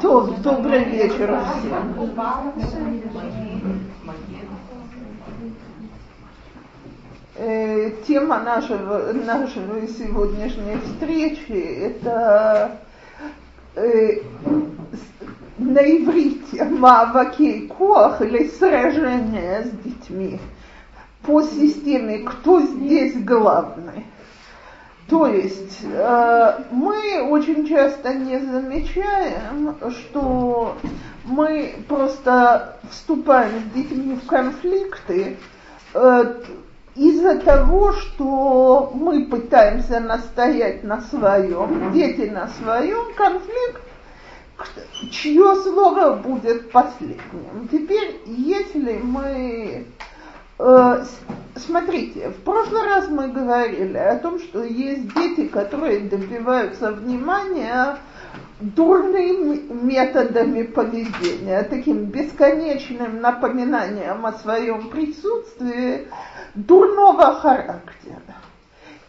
То, добрый вечер всем. Э, тема нашего, нашей сегодняшней встречи – это э, на иврите «Мааваки коах» или «Сражение с детьми» по системе «Кто здесь главный?». То есть э, мы очень часто не замечаем, что мы просто вступаем с детьми в конфликты э, из-за того, что мы пытаемся настоять на своем, дети на своем, конфликт, чье слово будет последним. Теперь, если мы смотрите, в прошлый раз мы говорили о том, что есть дети, которые добиваются внимания дурными методами поведения, таким бесконечным напоминанием о своем присутствии дурного характера.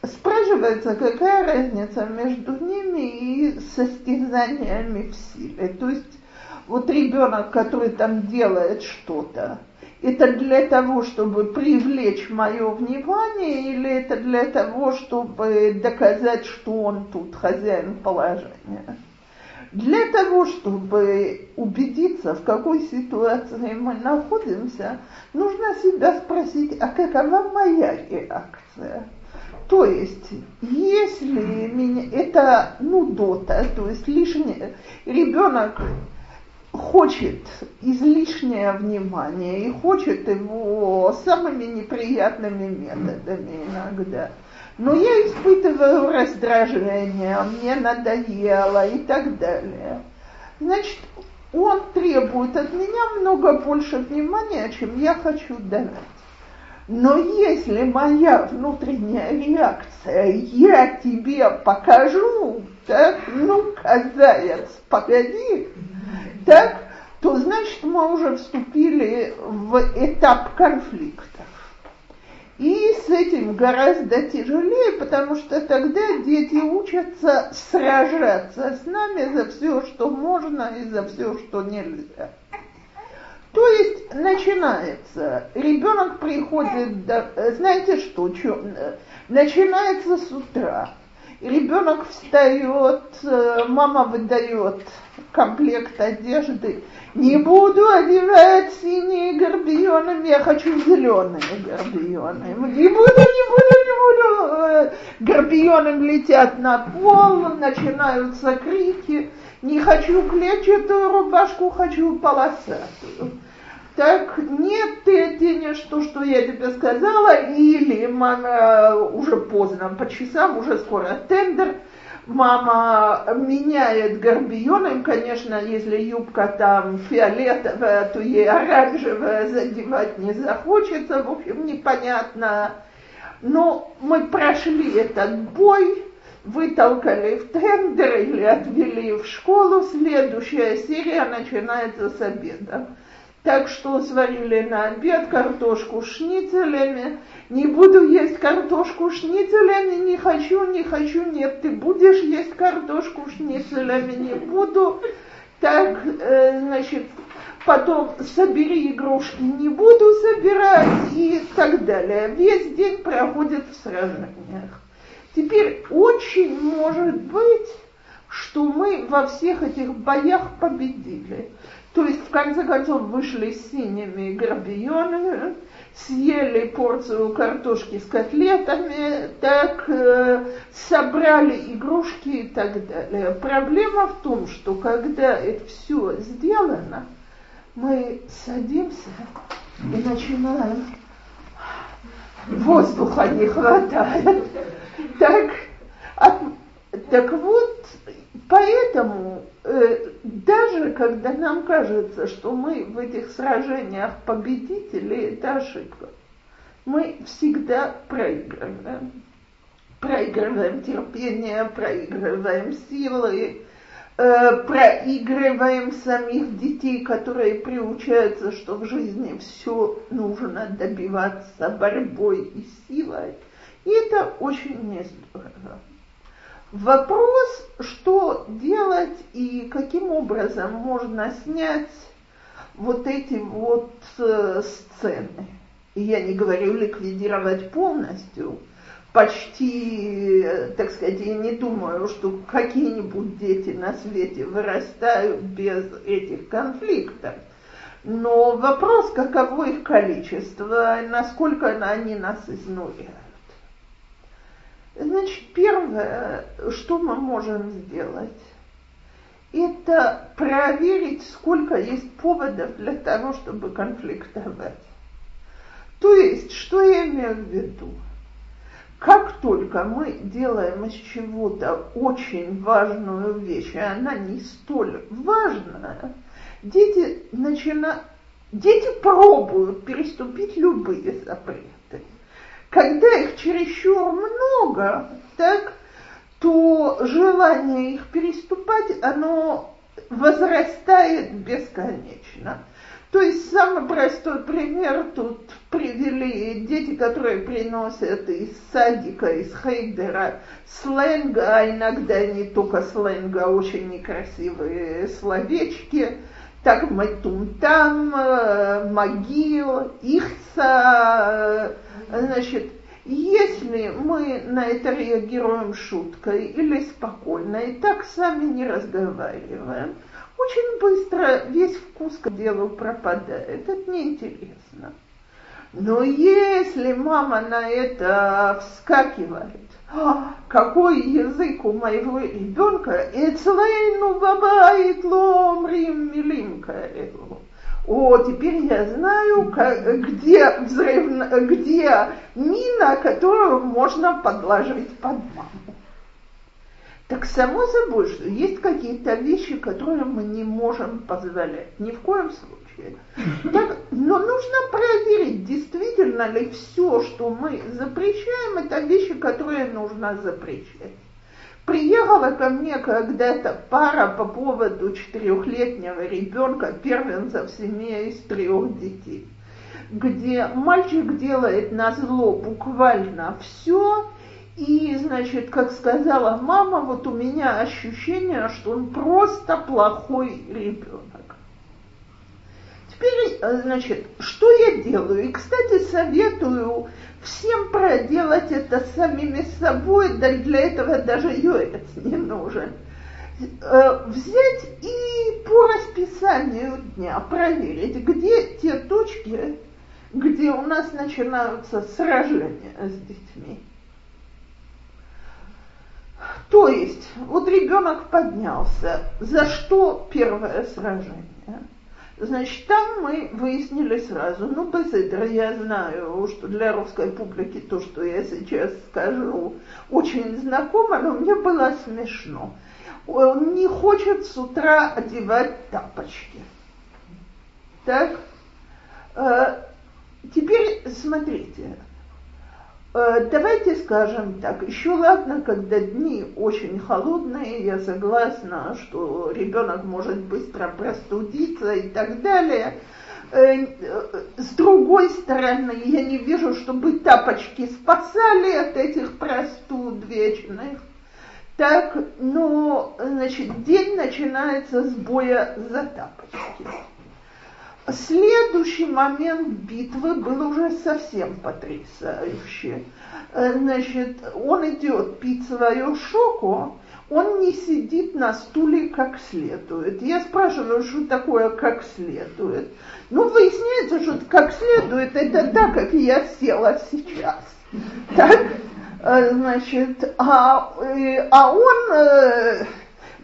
Спрашивается, какая разница между ними и состязаниями в силе. То есть вот ребенок, который там делает что-то, это для того, чтобы привлечь мое внимание, или это для того, чтобы доказать, что он тут хозяин положения? Для того, чтобы убедиться, в какой ситуации мы находимся, нужно себя спросить, а какова моя реакция? То есть, если меня, это нудота, то есть лишнее, ребенок хочет излишнее внимание и хочет его самыми неприятными методами иногда. Но я испытываю раздражение, мне надоело и так далее. Значит, он требует от меня много больше внимания, чем я хочу давать. Но если моя внутренняя реакция, я тебе покажу, так, ну-ка, заяц, погоди, так, то значит мы уже вступили в этап конфликтов. И с этим гораздо тяжелее, потому что тогда дети учатся сражаться с нами за все, что можно и за все, что нельзя. То есть начинается, ребенок приходит, до, знаете что, что, начинается с утра, ребенок встает, мама выдает комплект одежды. Не буду одевать синие горбионы, я хочу зеленые горбионы. Не буду, не буду, не буду. Горбионы летят на пол, начинаются крики. Не хочу клетчатую рубашку, хочу полосатую. Так, нет, ты оденешь то, что я тебе сказала, или мама уже поздно, по часам, уже скоро тендер, мама меняет горбионом, конечно, если юбка там фиолетовая, то ей оранжевая задевать не захочется, в общем, непонятно. Но мы прошли этот бой, вытолкали в тендер или отвели в школу, следующая серия начинается с обеда. Так что сварили на обед картошку шницелями. Не буду есть картошку шницелями, не хочу, не хочу, нет, ты будешь есть картошку шницелями, не буду. Так, э, значит, потом собери игрушки, не буду собирать и так далее. Весь день проходит в сражениях. Теперь очень может быть, что мы во всех этих боях победили. То есть, в конце концов, вышли синими грабионами, съели порцию картошки с котлетами, так э, собрали игрушки и так далее. Проблема в том, что когда это все сделано, мы садимся и начинаем воздуха не хватает. Так, от, так вот, поэтому даже когда нам кажется, что мы в этих сражениях победители, это ошибка. Мы всегда проигрываем. Проигрываем терпение, проигрываем силы, э, проигрываем самих детей, которые приучаются, что в жизни все нужно добиваться борьбой и силой. И это очень нездорово. Вопрос, что делать и каким образом можно снять вот эти вот э, сцены. Я не говорю ликвидировать полностью, почти, э, так сказать, я не думаю, что какие-нибудь дети на свете вырастают без этих конфликтов. Но вопрос, каково их количество, насколько они нас изнуряют. Значит, первое, что мы можем сделать, это проверить, сколько есть поводов для того, чтобы конфликтовать. То есть, что я имею в виду? Как только мы делаем из чего-то очень важную вещь, и она не столь важная, дети начинают, дети пробуют переступить любые запреты. Когда их чересчур много, так, то желание их переступать, оно возрастает бесконечно. То есть самый простой пример тут привели дети, которые приносят из садика, из хейдера сленга, а иногда не только сленга, а очень некрасивые словечки – так Матумтам, э, Могил, Ихца, значит, если мы на это реагируем шуткой или спокойно и так сами не разговариваем, очень быстро весь вкус к делу пропадает. Это неинтересно. Но если мама на это вскакивает, какой язык у моего ребенка, Эцлейну бабает ломрим милим каэлу. О, теперь я знаю, где, взрыв, где мина, которую можно подложить под маму. Так само собой, что есть какие-то вещи, которые мы не можем позволять. Ни в коем случае. Так, но нужно проверить, действительно ли все, что мы запрещаем, это вещи, которые нужно запрещать. Приехала ко мне когда-то пара по поводу четырехлетнего ребенка, первенца в семье из трех детей, где мальчик делает на зло буквально все, и, значит, как сказала мама, вот у меня ощущение, что он просто плохой ребенок. Теперь, э, значит, что я делаю? И, кстати, советую всем проделать это самими собой, да для этого даже юрец не нужен. Э, взять и по расписанию дня проверить, где те точки, где у нас начинаются сражения с детьми. То есть, вот ребенок поднялся, за что первое сражение? Значит, там мы выяснили сразу, ну, Беседер, я знаю, что для русской публики то, что я сейчас скажу, очень знакомо, но мне было смешно. Он не хочет с утра одевать тапочки. Так? Э, теперь смотрите, Э, давайте скажем так, еще ладно, когда дни очень холодные, я согласна, что ребенок может быстро простудиться и так далее. Э, с другой стороны, я не вижу, чтобы тапочки спасали от этих простуд вечных. Так, но, значит, день начинается с боя за тапочки. Следующий момент битвы был уже совсем потрясающий. Э, значит, он идет пить свою шоку, он не сидит на стуле как следует. Я спрашиваю, что такое как следует. Ну, выясняется, что как следует, это так, как я села сейчас. Так, э, значит, а, э, а он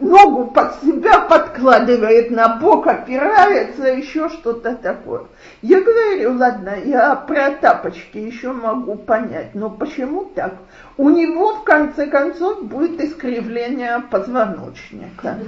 ногу под себя подкладывает, на бок опирается, еще что-то такое. Я говорю, ладно, я про тапочки еще могу понять, но почему так? У него, в конце концов, будет искривление позвоночника.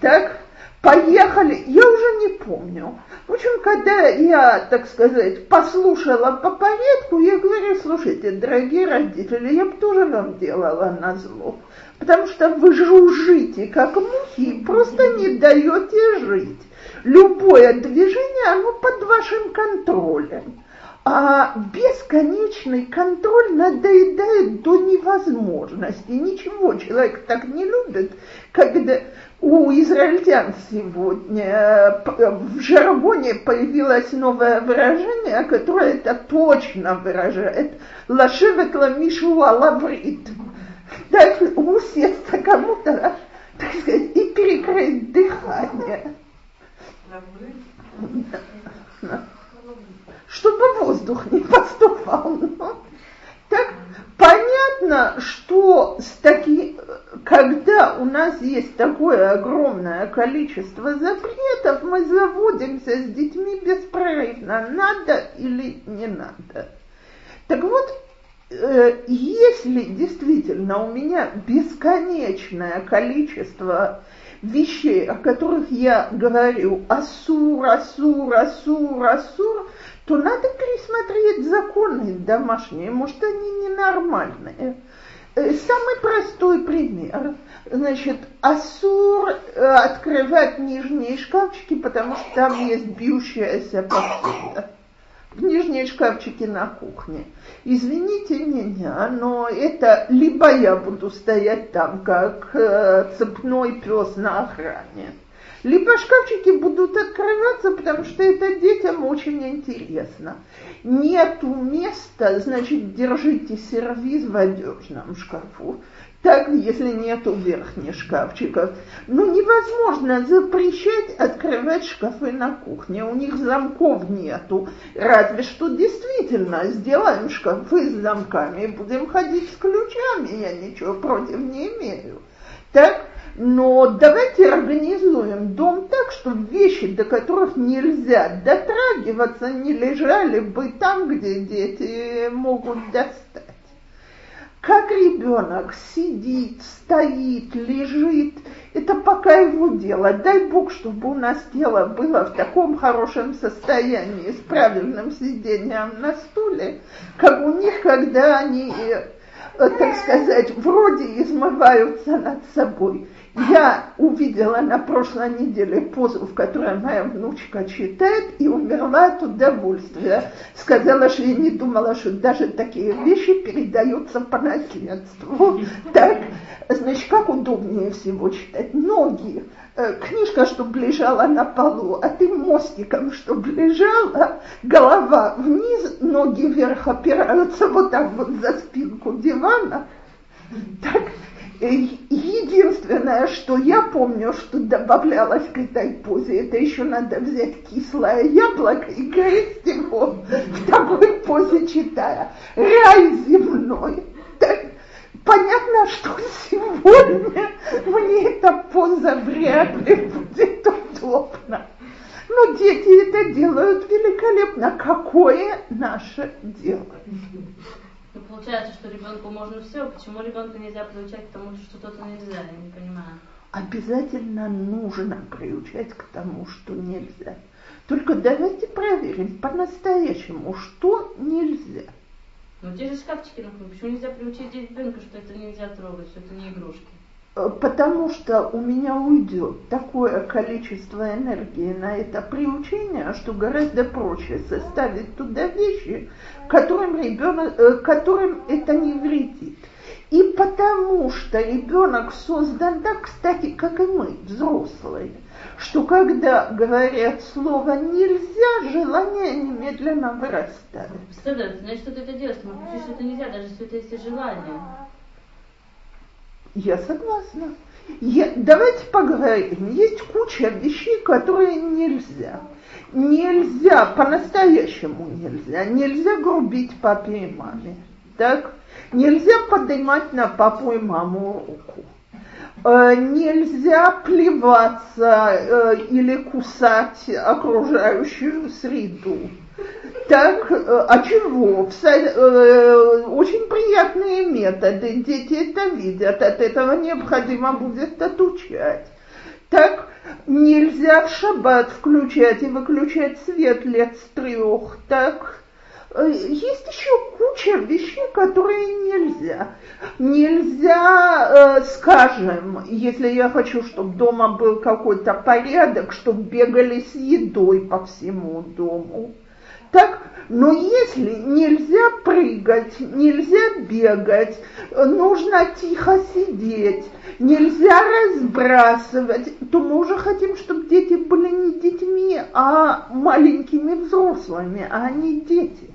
Так, поехали, я уже не помню. В общем, когда я, так сказать, послушала по порядку, я говорю, слушайте, дорогие родители, я бы тоже вам делала на зло потому что вы жужжите, как мухи, и просто не даете жить. Любое движение, оно под вашим контролем. А бесконечный контроль надоедает до невозможности. Ничего человек так не любит, когда у израильтян сегодня в жаргоне появилось новое выражение, которое это точно выражает. Лашевет ламишу лаврит. Так усесться кому-то, так сказать, и перекрыть дыхание. Чтобы воздух не поступал. Так понятно, что с таки, когда у нас есть такое огромное количество запретов, мы заводимся с детьми беспрерывно, надо или не надо. Так вот, если действительно у меня бесконечное количество вещей, о которых я говорю, асур, асур, асур, асур, то надо пересмотреть законы домашние, может, они ненормальные. Э, самый простой пример. Значит, Асур э, открывать нижние шкафчики, потому что там есть бьющаяся посуда. В нижние шкафчики на кухне. Извините меня, но это либо я буду стоять там, как э, цепной пес на охране, либо шкафчики будут открываться, потому что это детям очень интересно. Нету места, значит, держите сервиз в одежном шкафу. Так, если нету верхних шкафчиков. Ну, невозможно запрещать открывать шкафы на кухне. У них замков нету. Разве что действительно сделаем шкафы с замками будем ходить с ключами. Я ничего против не имею. Так, но давайте организуем дом так, чтобы вещи, до которых нельзя дотрагиваться, не лежали бы там, где дети могут достать. Как ребенок сидит, стоит, лежит, это пока его дело. Дай Бог, чтобы у нас тело было в таком хорошем состоянии, с правильным сидением на стуле, как у них, когда они, э, так сказать, вроде измываются над собой. Я увидела на прошлой неделе позу, в которой моя внучка читает, и умерла от удовольствия. Сказала, что я не думала, что даже такие вещи передаются по наследству. Так, значит, как удобнее всего читать? Ноги. Э, книжка, чтобы лежала на полу, а ты мостиком, чтобы лежала, голова вниз, ноги вверх опираются вот так вот за спинку дивана. Так, единственное, что я помню, что добавлялось к этой позе, это еще надо взять кислое яблоко и грызть его в такой позе, читая «Рай земной». Так, понятно, что сегодня мне эта поза вряд ли будет удобна. Но дети это делают великолепно. Какое наше дело? Ну, получается, что ребенку можно все, почему ребенка нельзя приучать к тому, что что-то нельзя, я не понимаю. Обязательно нужно приучать к тому, что нельзя. Только давайте проверим по-настоящему, что нельзя. Ну, те же шкафчики, например, почему нельзя приучить ребенка, что это нельзя трогать, что это не игрушки? Э, потому что у меня уйдет такое количество энергии на это приучение, что гораздо проще составить туда вещи, которым, ребенок, э, которым это не вредит. И потому что ребенок создан так, кстати, как и мы, взрослые, что когда говорят слово нельзя, желание немедленно вырастает. Представляете, значит, что ты это делаешь, ты что это нельзя, даже если это есть желание. Я согласна. Я, давайте поговорим. Есть куча вещей, которые нельзя. Нельзя, по-настоящему нельзя. Нельзя грубить папе и маме. Так? Нельзя поднимать на папу и маму руку. Э, нельзя плеваться э, или кусать окружающую среду. Так, э, а чего? Э, очень приятные методы, дети это видят, от этого необходимо будет отучать. Так, нельзя в шаббат включать и выключать свет лет с трех, так, э, есть еще куча вещей, которые нельзя. Нельзя, скажем, если я хочу, чтобы дома был какой-то порядок, чтобы бегали с едой по всему дому Так, но если нельзя прыгать, нельзя бегать, нужно тихо сидеть, нельзя разбрасывать, то мы уже хотим, чтобы дети были не детьми, а маленькими взрослыми, а не дети.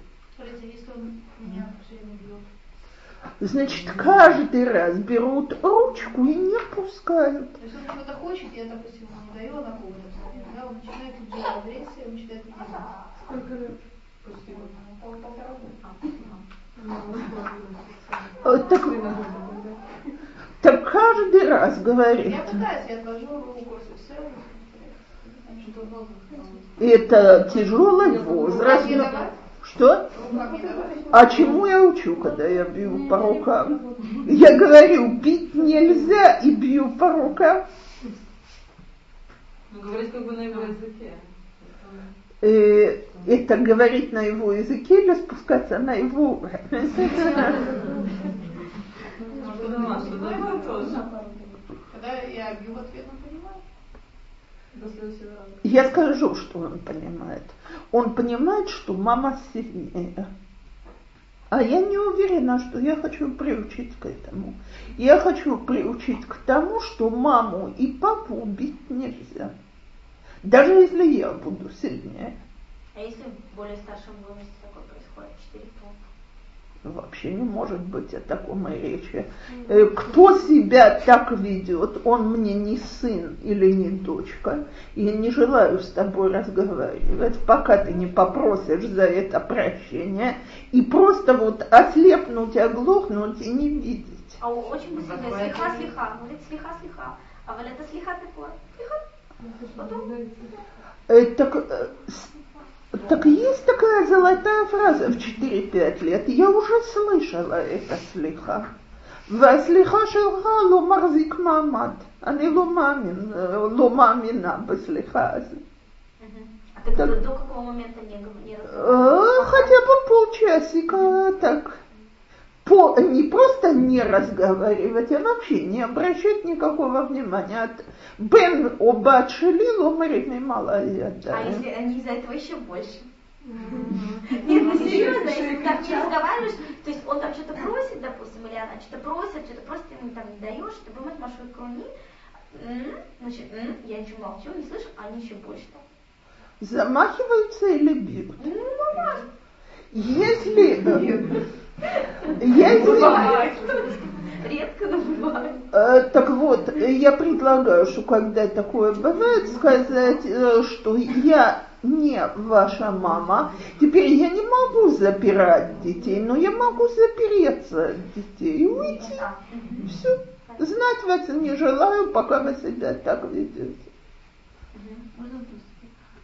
Значит, каждый раз берут ручку и не пускают. То есть он что-то хочет, я, допустим, не даю, она ходит. Да, он начинает тут же агрессия, он начинает Сколько лет? Так, так каждый раз говорит. Я пытаюсь, я отвожу руку, все. Это тяжелый возраст. Что? А чему я учу, когда я бью по рукам? Я говорю, бить нельзя и бью по рукам. Ну, говорить как бы на его языке. Э, это говорить на его языке или спускаться на его. Я скажу, что он понимает. Он понимает, что мама сильнее. А я не уверена, что я хочу приучить к этому. Я хочу приучить к тому, что маму и папу убить нельзя. Даже если я буду сильнее. А если в более старшем возрасте такое происходит, 4 Вообще не может быть о таком и речи. Э, кто себя так ведет, он мне не сын или не дочка. И я не желаю с тобой разговаривать, пока ты не попросишь за это прощения. И просто вот ослепнуть, оглохнуть и не видеть. А очень быстро слиха, слиха. Говорит, слиха, слиха. А вот это слиха такое. Слиха. Потом... Э, так э, так есть такая золотая фраза в 4-5 лет. Я уже слышала это слиха. והסליחה שלך לא מחזיק מעמד. אני לא מאמין, לא מאמינה בסליחה הזאת. А ты так, до какого момента не, не Хотя бы полчасика так. По, не просто не разговаривать, а вообще не обращать никакого внимания. Бен обат шели ломарими малая. А если они из-за этого еще больше? Нет, ну серьезно, если ты так не разговариваешь, то есть он там что-то просит, допустим, или она что-то просит, что-то просто ему там не даешь, ты думаешь, маршрут круни, значит, я ничего молчу, не слышу, а они еще больше там. Замахиваются или бьют? Ну, мама. Если... Если... Редко, но бывает. Э, так вот, я предлагаю, что когда такое бывает, сказать, э, что я не ваша мама. Теперь я не могу запирать детей, но я могу запереться от детей и уйти. Все. Знать вас не желаю, пока вы себя так ведете. Можно вопрос?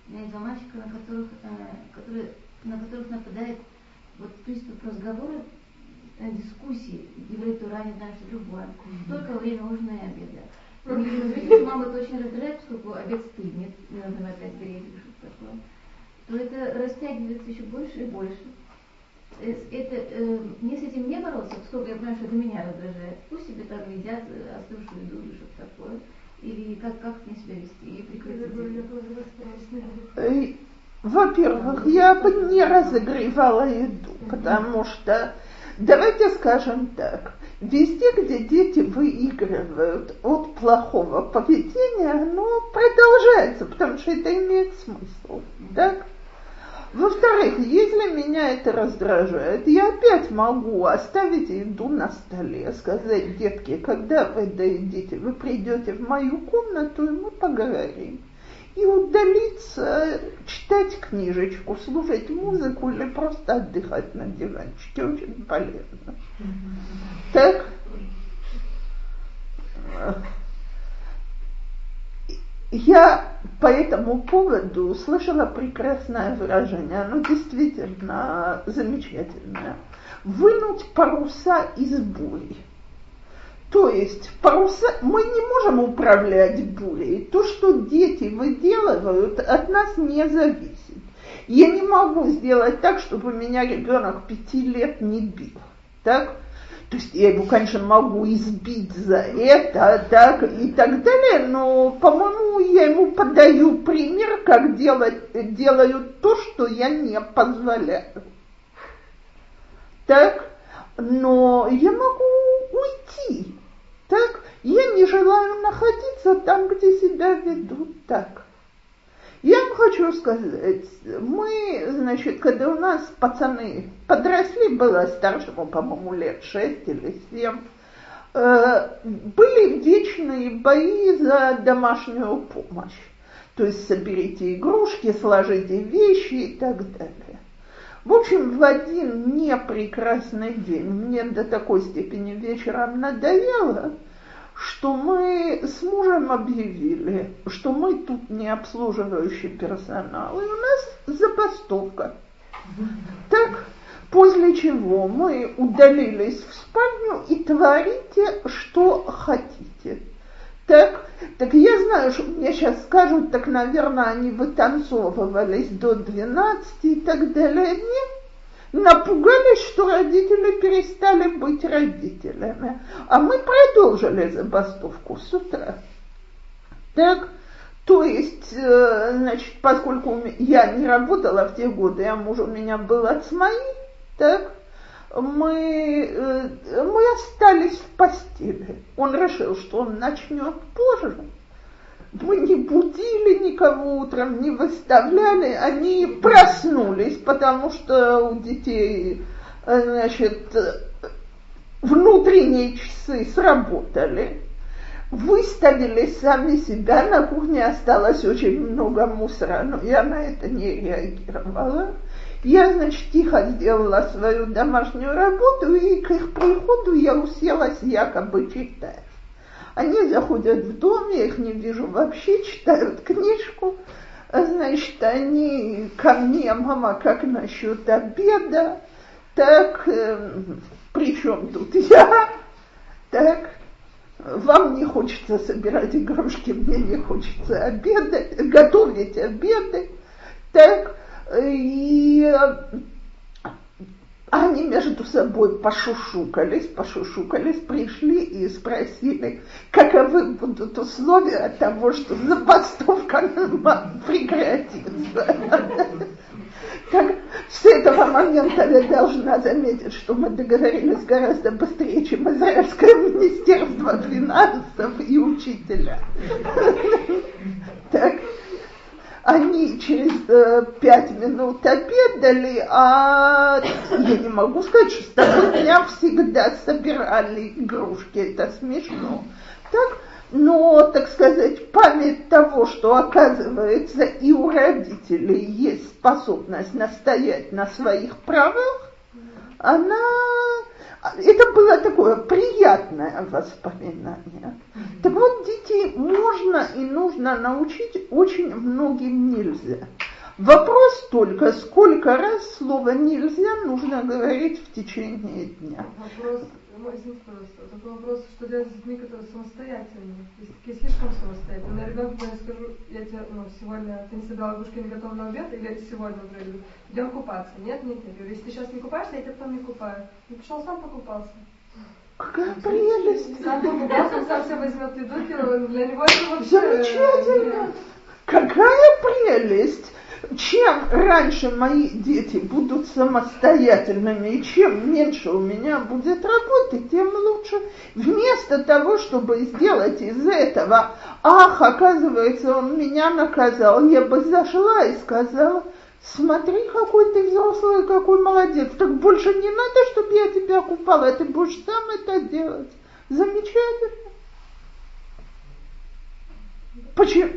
У меня есть два мальчика, на которых, э, которые, на которых нападает вот приступ разговора дискуссии, не знаю, что любое, только время ужина и обеда. Если мама это очень раздражает, поскольку обед стынет, не нужно опять греть или что-то такое, то это растягивается еще больше и больше. Э, это, э, мне с этим не бороться, поскольку я понимаю, что это меня раздражает. Пусть себе там едят остывшую еду или что-то такое. Или как, как мне себя вести и прекратить Во-первых, я бы не разогревала еду, потому что Давайте скажем так. Везде, где дети выигрывают от плохого поведения, оно продолжается, потому что это имеет смысл. Так? Во-вторых, если меня это раздражает, я опять могу оставить еду на столе, сказать, детки, когда вы доедите, вы придете в мою комнату, и мы поговорим и удалиться, читать книжечку, слушать музыку или просто отдыхать на диванчике. Очень полезно. Так? Я по этому поводу услышала прекрасное выражение, оно действительно замечательное. Вынуть паруса из бури. То есть паруса, мы не можем управлять бурей. То, что дети выделывают, от нас не зависит. Я не могу сделать так, чтобы меня ребенок пяти лет не бил. Так? То есть я его, конечно, могу избить за это, так и так далее, но, по-моему, я ему подаю пример, как делать, делают то, что я не позволяю. Так, но я могу уйти. Так, я не желаю находиться там, где себя ведут так. Я вам хочу сказать, мы, значит, когда у нас пацаны подросли, было старшему, по-моему, лет шесть или семь, э, были вечные бои за домашнюю помощь. То есть соберите игрушки, сложите вещи и так далее. В общем, в один непрекрасный день мне до такой степени вечером надоело, что мы с мужем объявили, что мы тут не обслуживающий персонал, и у нас забастовка. Так, после чего мы удалились в спальню и творите, что хотите. Так, так я знаю, что мне сейчас скажут, так, наверное, они вытанцовывались до 12 и так далее. Нет, напугались, что родители перестали быть родителями. А мы продолжили забастовку с утра. Так, то есть, э, значит, поскольку я не работала в те годы, а муж у меня был от моей, так, мы, э, мы остались в постели. Он решил, что он начнет позже. Мы не будили никого утром, не выставляли, они проснулись, потому что у детей, э, значит, внутренние часы сработали. Выставили сами себя, на кухне осталось очень много мусора, но я на это не реагировала. Я, значит, тихо сделала свою домашнюю работу, и к их приходу я уселась якобы читать. Они заходят в дом, я их не вижу вообще, читают книжку. Значит, они ко мне, мама, как насчет обеда? Так, э, при чем тут я? Так, вам не хочется собирать игрушки, мне не хочется обедать, готовить обеды. Так, и они между собой пошушукались, пошушукались, пришли и спросили, каковы будут условия того, что забастовка прекратится. Так, с этого момента я должна заметить, что мы договорились гораздо быстрее, чем Израильское министерство финансов и учителя. Так, они через э, пять минут обедали, а я не могу сказать, что с того дня всегда собирали игрушки, это смешно. Так, но, так сказать, память того, что оказывается и у родителей есть способность настоять на своих правах, она это было такое приятное воспоминание. Так вот, детей можно и нужно научить очень многим нельзя. Вопрос только, сколько раз слово «нельзя» нужно говорить в течение дня. Вопрос, ну, извините, пожалуйста, такой вопрос, что делать с детьми, которые самостоятельные, есть такие слишком самостоятельные. На ребенку я скажу, я тебе, ну, сегодня ты не собирала игрушки, не готова на обед, или сегодня уже идем купаться. Нет, нет, нет. Я говорю, если ты сейчас не купаешься, я тебя потом не купаю. И пришел сам покупался. Какая прелесть! Сам покупался, он сам все возьмет виду, для него это вообще... Замечательно! Какая прелесть! Чем раньше мои дети будут самостоятельными и чем меньше у меня будет работы, тем лучше. Вместо того, чтобы сделать из этого, ах, оказывается, он меня наказал, я бы зашла и сказала, смотри, какой ты взрослый, какой молодец, так больше не надо, чтобы я тебя купала, ты будешь сам это делать. Замечательно. Почему?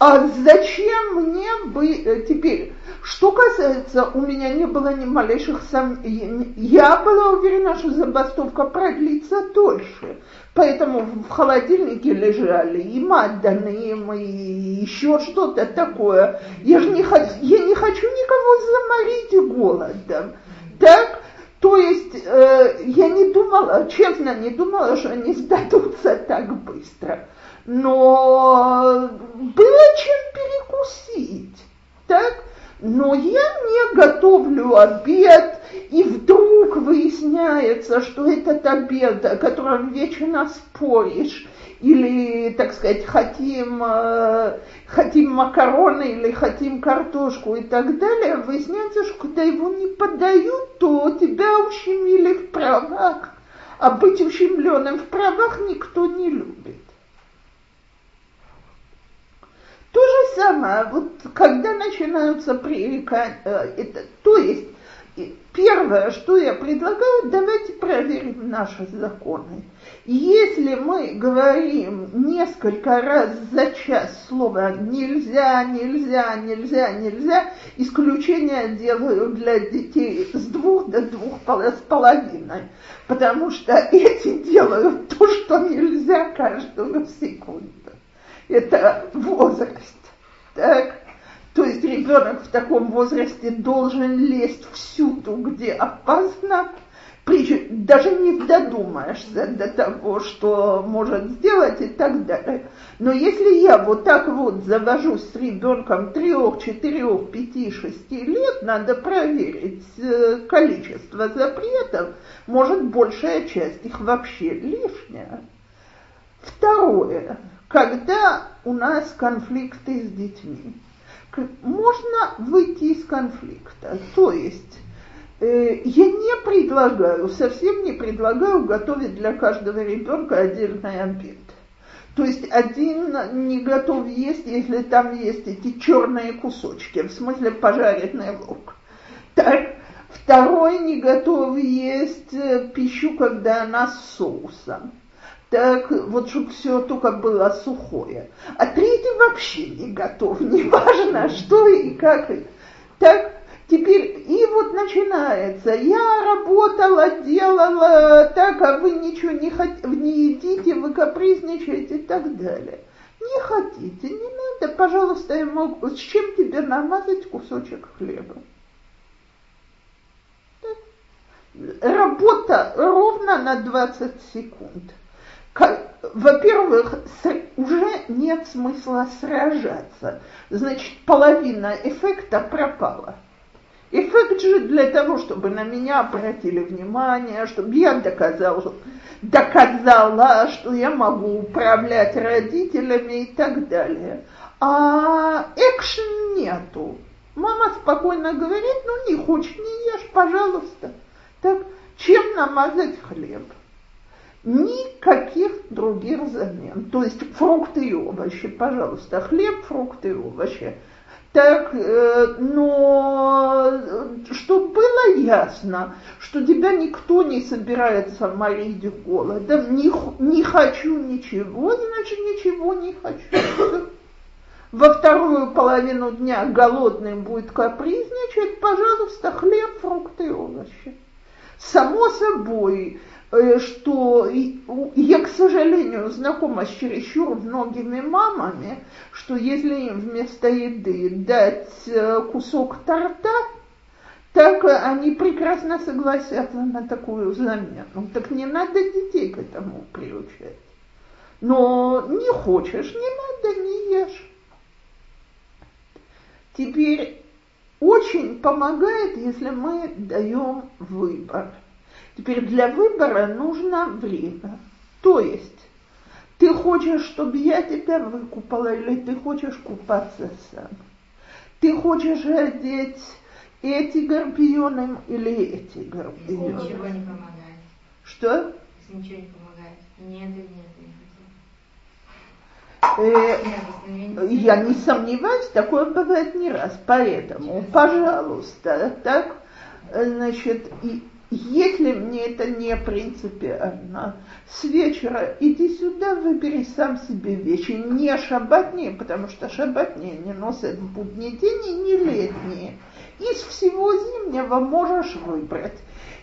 А зачем мне бы э, теперь? Что касается, у меня не было ни малейших сомнений. Я была уверена, что забастовка продлится дольше. Поэтому в холодильнике лежали и Мадданым, и еще что-то такое. Я же не, хочу, я не хочу никого заморить голодом. Так? То есть э, я не думала, честно, не думала, что они сдадутся так быстро но было чем перекусить, так? Но я не готовлю обед, и вдруг выясняется, что этот обед, о котором вечно споришь, или, так сказать, хотим, э, хотим макароны или хотим картошку и так далее, выясняется, что когда его не подают, то тебя ущемили в правах, а быть ущемленным в правах никто не любит. То же самое, вот когда начинаются пререкания, э, то есть первое, что я предлагаю, давайте проверим наши законы. Если мы говорим несколько раз за час слово нельзя, нельзя, нельзя, нельзя, исключение делаю для детей с двух до двух с половиной, потому что эти делают то, что нельзя каждую секунду. Это возраст. Так? То есть ребенок в таком возрасте должен лезть всюду, где опасно, причем даже не додумаешься до того, что может сделать и так далее. Но если я вот так вот завожусь с ребенком трех, четырех, пяти, шести лет, надо проверить э, количество запретов, может большая часть их вообще лишняя. Второе, когда у нас конфликты с детьми можно выйти из конфликта. То есть э, я не предлагаю, совсем не предлагаю готовить для каждого ребенка отдельный обед. То есть один не готов есть, если там есть эти черные кусочки, в смысле пожаренный лук. Так, второй не готов есть э, пищу, когда она с соусом так вот, чтобы все только было сухое. А третий вообще не готов, неважно что и как. Так, теперь, и вот начинается, я работала, делала так, а вы ничего не, хот... не едите, вы капризничаете и так далее. Не хотите, не надо, пожалуйста, я могу, с чем тебе намазать кусочек хлеба? Работа ровно на 20 секунд во-первых, уже нет смысла сражаться. Значит, половина эффекта пропала. Эффект же для того, чтобы на меня обратили внимание, чтобы я доказал, доказала, что я могу управлять родителями и так далее. А экшен нету. Мама спокойно говорит, ну не хочешь, не ешь, пожалуйста. Так, чем намазать хлеб? Никаких других замен. То есть фрукты и овощи, пожалуйста, хлеб, фрукты и овощи. Так, э, но чтобы было ясно, что тебя никто не собирается морить голодом, не, не хочу ничего, значит ничего не хочу. Во вторую половину дня голодным будет капризничать, пожалуйста, хлеб, фрукты и овощи. Само собой, Э, что я, к сожалению, знакома с чересчур многими мамами, что если им вместо еды дать э, кусок торта, так они прекрасно согласятся на такую замену. Так не надо детей к этому приучать. Но не хочешь, не надо, не ешь. Теперь очень помогает, если мы даем выбор – Теперь для выбора нужно время. То есть, ты хочешь, чтобы я тебя выкупала, или ты хочешь купаться сам? Ты хочешь одеть эти горбионы или эти горбионы? Ничего не помогает. Что? Ничего не помогает. Нет, нет, нет. Э, я не сомневаюсь, такое бывает не раз. Поэтому, пожалуйста, так, значит, и если мне это не принципиально, с вечера иди сюда, выбери сам себе вещи, не шабатные, потому что шабатные не носят в будний день и не летние. Из всего зимнего можешь выбрать.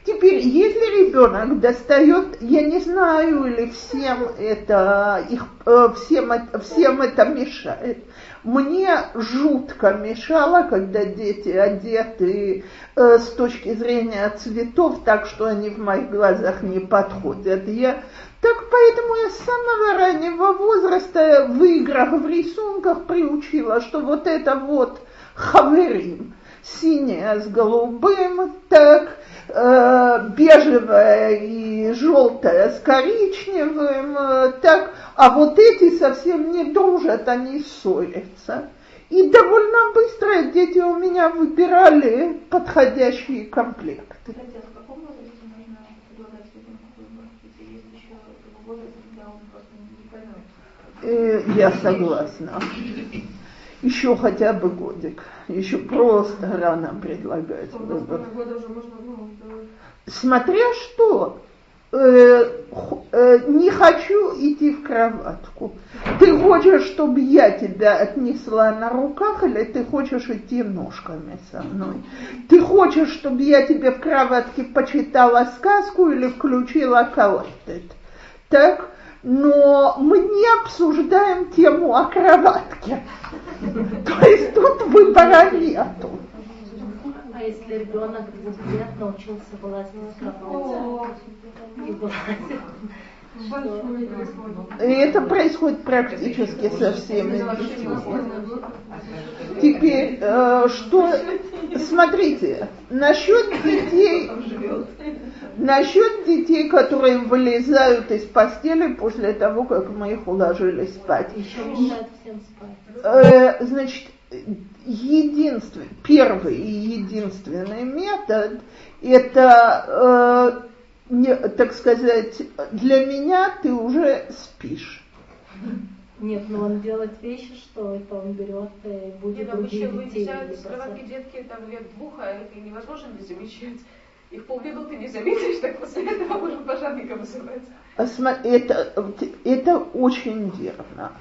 Теперь, если ребенок достает, я не знаю, или всем это, их, э, всем, всем это мешает, мне жутко мешало, когда дети одеты э, с точки зрения цветов так, что они в моих глазах не подходят. Я, так поэтому я с самого раннего возраста в играх, в рисунках приучила, что вот это вот хаверим, синее с голубым, так, э, бежевое и желтое с коричневым, э, так, а вот эти совсем не дружат, они ссорятся. И довольно быстро дети у меня выбирали подходящие комплекты. Э, Я согласна. Еще хотя бы годик. Еще просто рано предлагать ну. Смотря что. Э, э, не хочу идти в кроватку. Ты хочешь, чтобы я тебя отнесла на руках, или ты хочешь идти ножками со мной? Ты хочешь, чтобы я тебе в кроватке почитала сказку или включила колотет? Так? Но мы не обсуждаем тему о кроватке. То есть тут выбора нету. А если ребенок двух лет научился вылазить из кровати и вылазит. И это происходит практически со всеми детьми. Теперь, э, что, смотрите, насчет детей, насчет детей, которые вылезают из постели после того, как мы их уложили спать. еще мешает всем спать. Э, значит, единственный, первый и единственный метод это, э, не- так сказать, для меня ты уже спишь. Нет, но он делает вещи, что это он берет и будет Нет, обычно из кроватки бросает. детки там лет двух, а это невозможно не замечать. Их полминуты не заметишь, так после этого можно пожарника вызывать. А Это, это очень верно.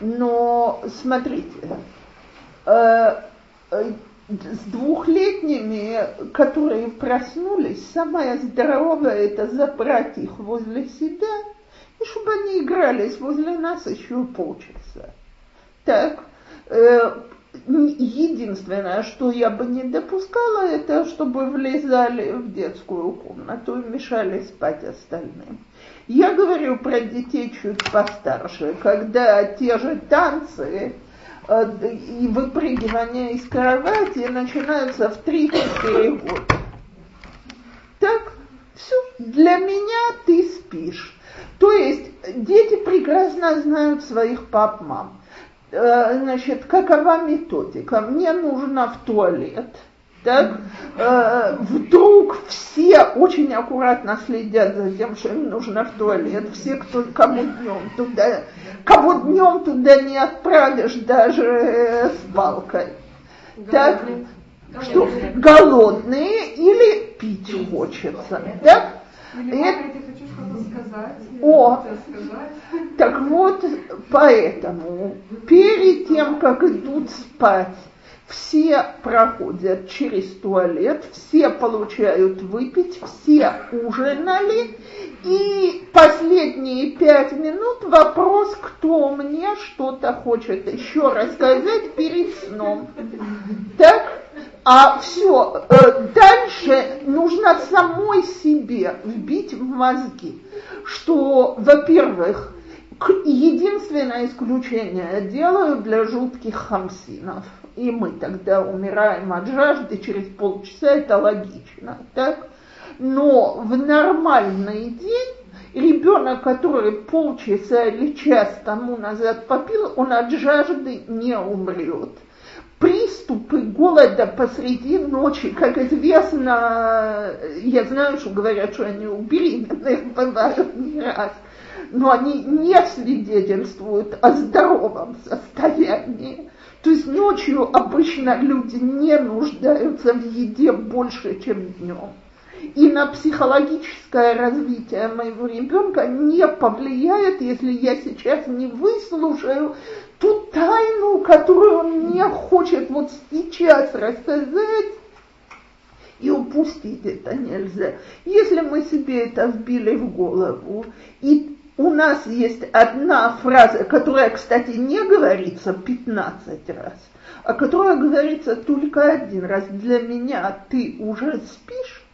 Но смотрите, с двухлетними, которые проснулись, самое здоровое это забрать их возле себя, и чтобы они игрались возле нас еще полчаса. Так, э, единственное, что я бы не допускала, это чтобы влезали в детскую комнату и мешали спать остальным. Я говорю про детей чуть постарше, когда те же танцы э, и выпрыгивание из кровати начинаются в 3-4 года. Так, все, для меня ты спишь. То есть дети прекрасно знают своих пап-мам. Э, Значит, какова методика? Мне нужно в туалет. Так, э, вдруг все очень аккуратно следят за тем, что им нужно в туалет. Все, кто, кому днем туда, кого днем туда не отправишь даже э, с палкой. Так, что голодные или пить хочется. Так? Или хочу что-то сказать. О. Так вот, поэтому перед тем, как идут спать, все проходят через туалет, все получают выпить, все ужинали, и последние пять минут вопрос, кто мне что-то хочет еще рассказать перед сном. Так? А все, дальше нужно самой себе вбить в мозги, что, во-первых, единственное исключение делаю для жутких хамсинов. И мы тогда умираем от жажды через полчаса, это логично, так? Но в нормальный день ребенок, который полчаса или час тому назад попил, он от жажды не умрет. Приступы голода посреди ночи, как известно, я знаю, что говорят, что они у беременных бывают не раз, но они не свидетельствуют о здоровом состоянии. То есть ночью обычно люди не нуждаются в еде больше, чем днем. И на психологическое развитие моего ребенка не повлияет, если я сейчас не выслушаю ту тайну, которую он мне хочет вот сейчас рассказать, и упустить это нельзя. Если мы себе это вбили в голову, и у нас есть одна фраза, которая, кстати, не говорится 15 раз, а которая говорится только один раз. Для меня ты уже спишь,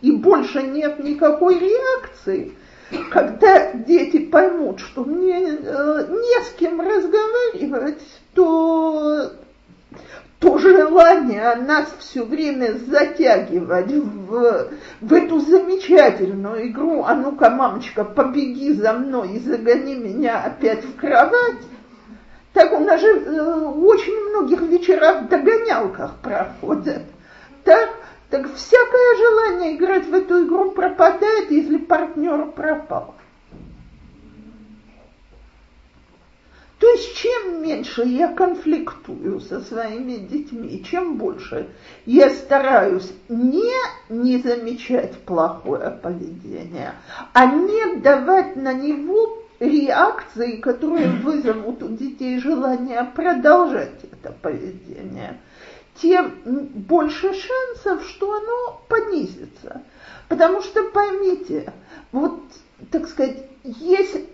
и больше нет никакой реакции. Когда дети поймут, что мне э, не с кем разговаривать, то тоже желание нас все время затягивать в, в эту замечательную игру, а ну-ка, мамочка, побеги за мной и загони меня опять в кровать, так у нас же э, очень многих вечерах в догонялках проходят. Так, так всякое желание играть в эту игру пропадает, если партнер пропал. То есть чем меньше я конфликтую со своими детьми, чем больше я стараюсь не, не замечать плохое поведение, а не давать на него реакции, которые вызовут у детей желание продолжать это поведение, тем больше шансов, что оно понизится. Потому что поймите, вот, так сказать, если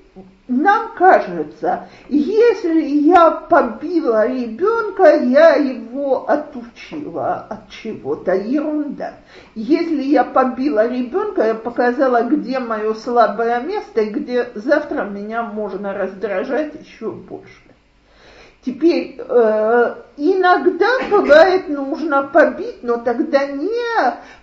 нам кажется, если я побила ребенка, я его отучила от чего-то, ерунда. Если я побила ребенка, я показала, где мое слабое место, и где завтра меня можно раздражать еще больше. Теперь э, иногда бывает нужно побить, но тогда не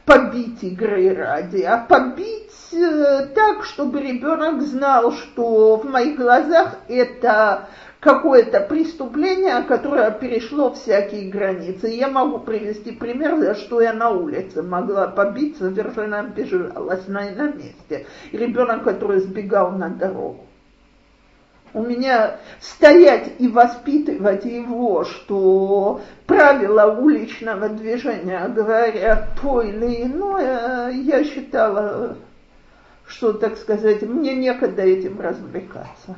побить игры ради, а побить э, так, чтобы ребенок знал, что в моих глазах это какое-то преступление, которое перешло всякие границы. Я могу привести пример, за что я на улице могла побить, совершенно безжалостно на месте. И ребенок, который сбегал на дорогу у меня стоять и воспитывать его, что правила уличного движения говорят то или иное, я считала, что, так сказать, мне некогда этим развлекаться.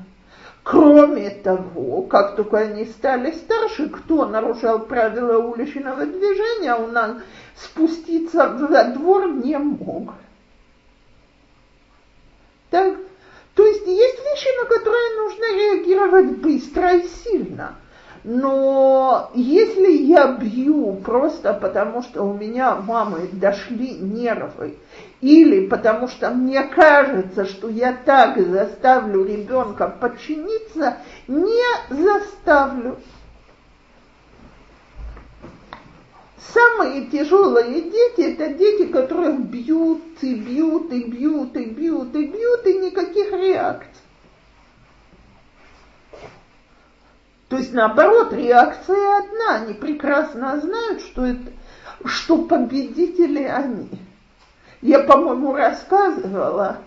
Кроме того, как только они стали старше, кто нарушал правила уличного движения, у нас спуститься во двор не мог. Так то есть есть вещи, на которые нужно реагировать быстро и сильно. Но если я бью просто потому, что у меня мамы дошли нервы, или потому что мне кажется, что я так заставлю ребенка подчиниться, не заставлю. Самые тяжелые дети – это дети, которых бьют и бьют и бьют и бьют и бьют, и никаких реакций. То есть, наоборот, реакция одна. Они прекрасно знают, что, это, что победители они. Я, по-моему, рассказывала,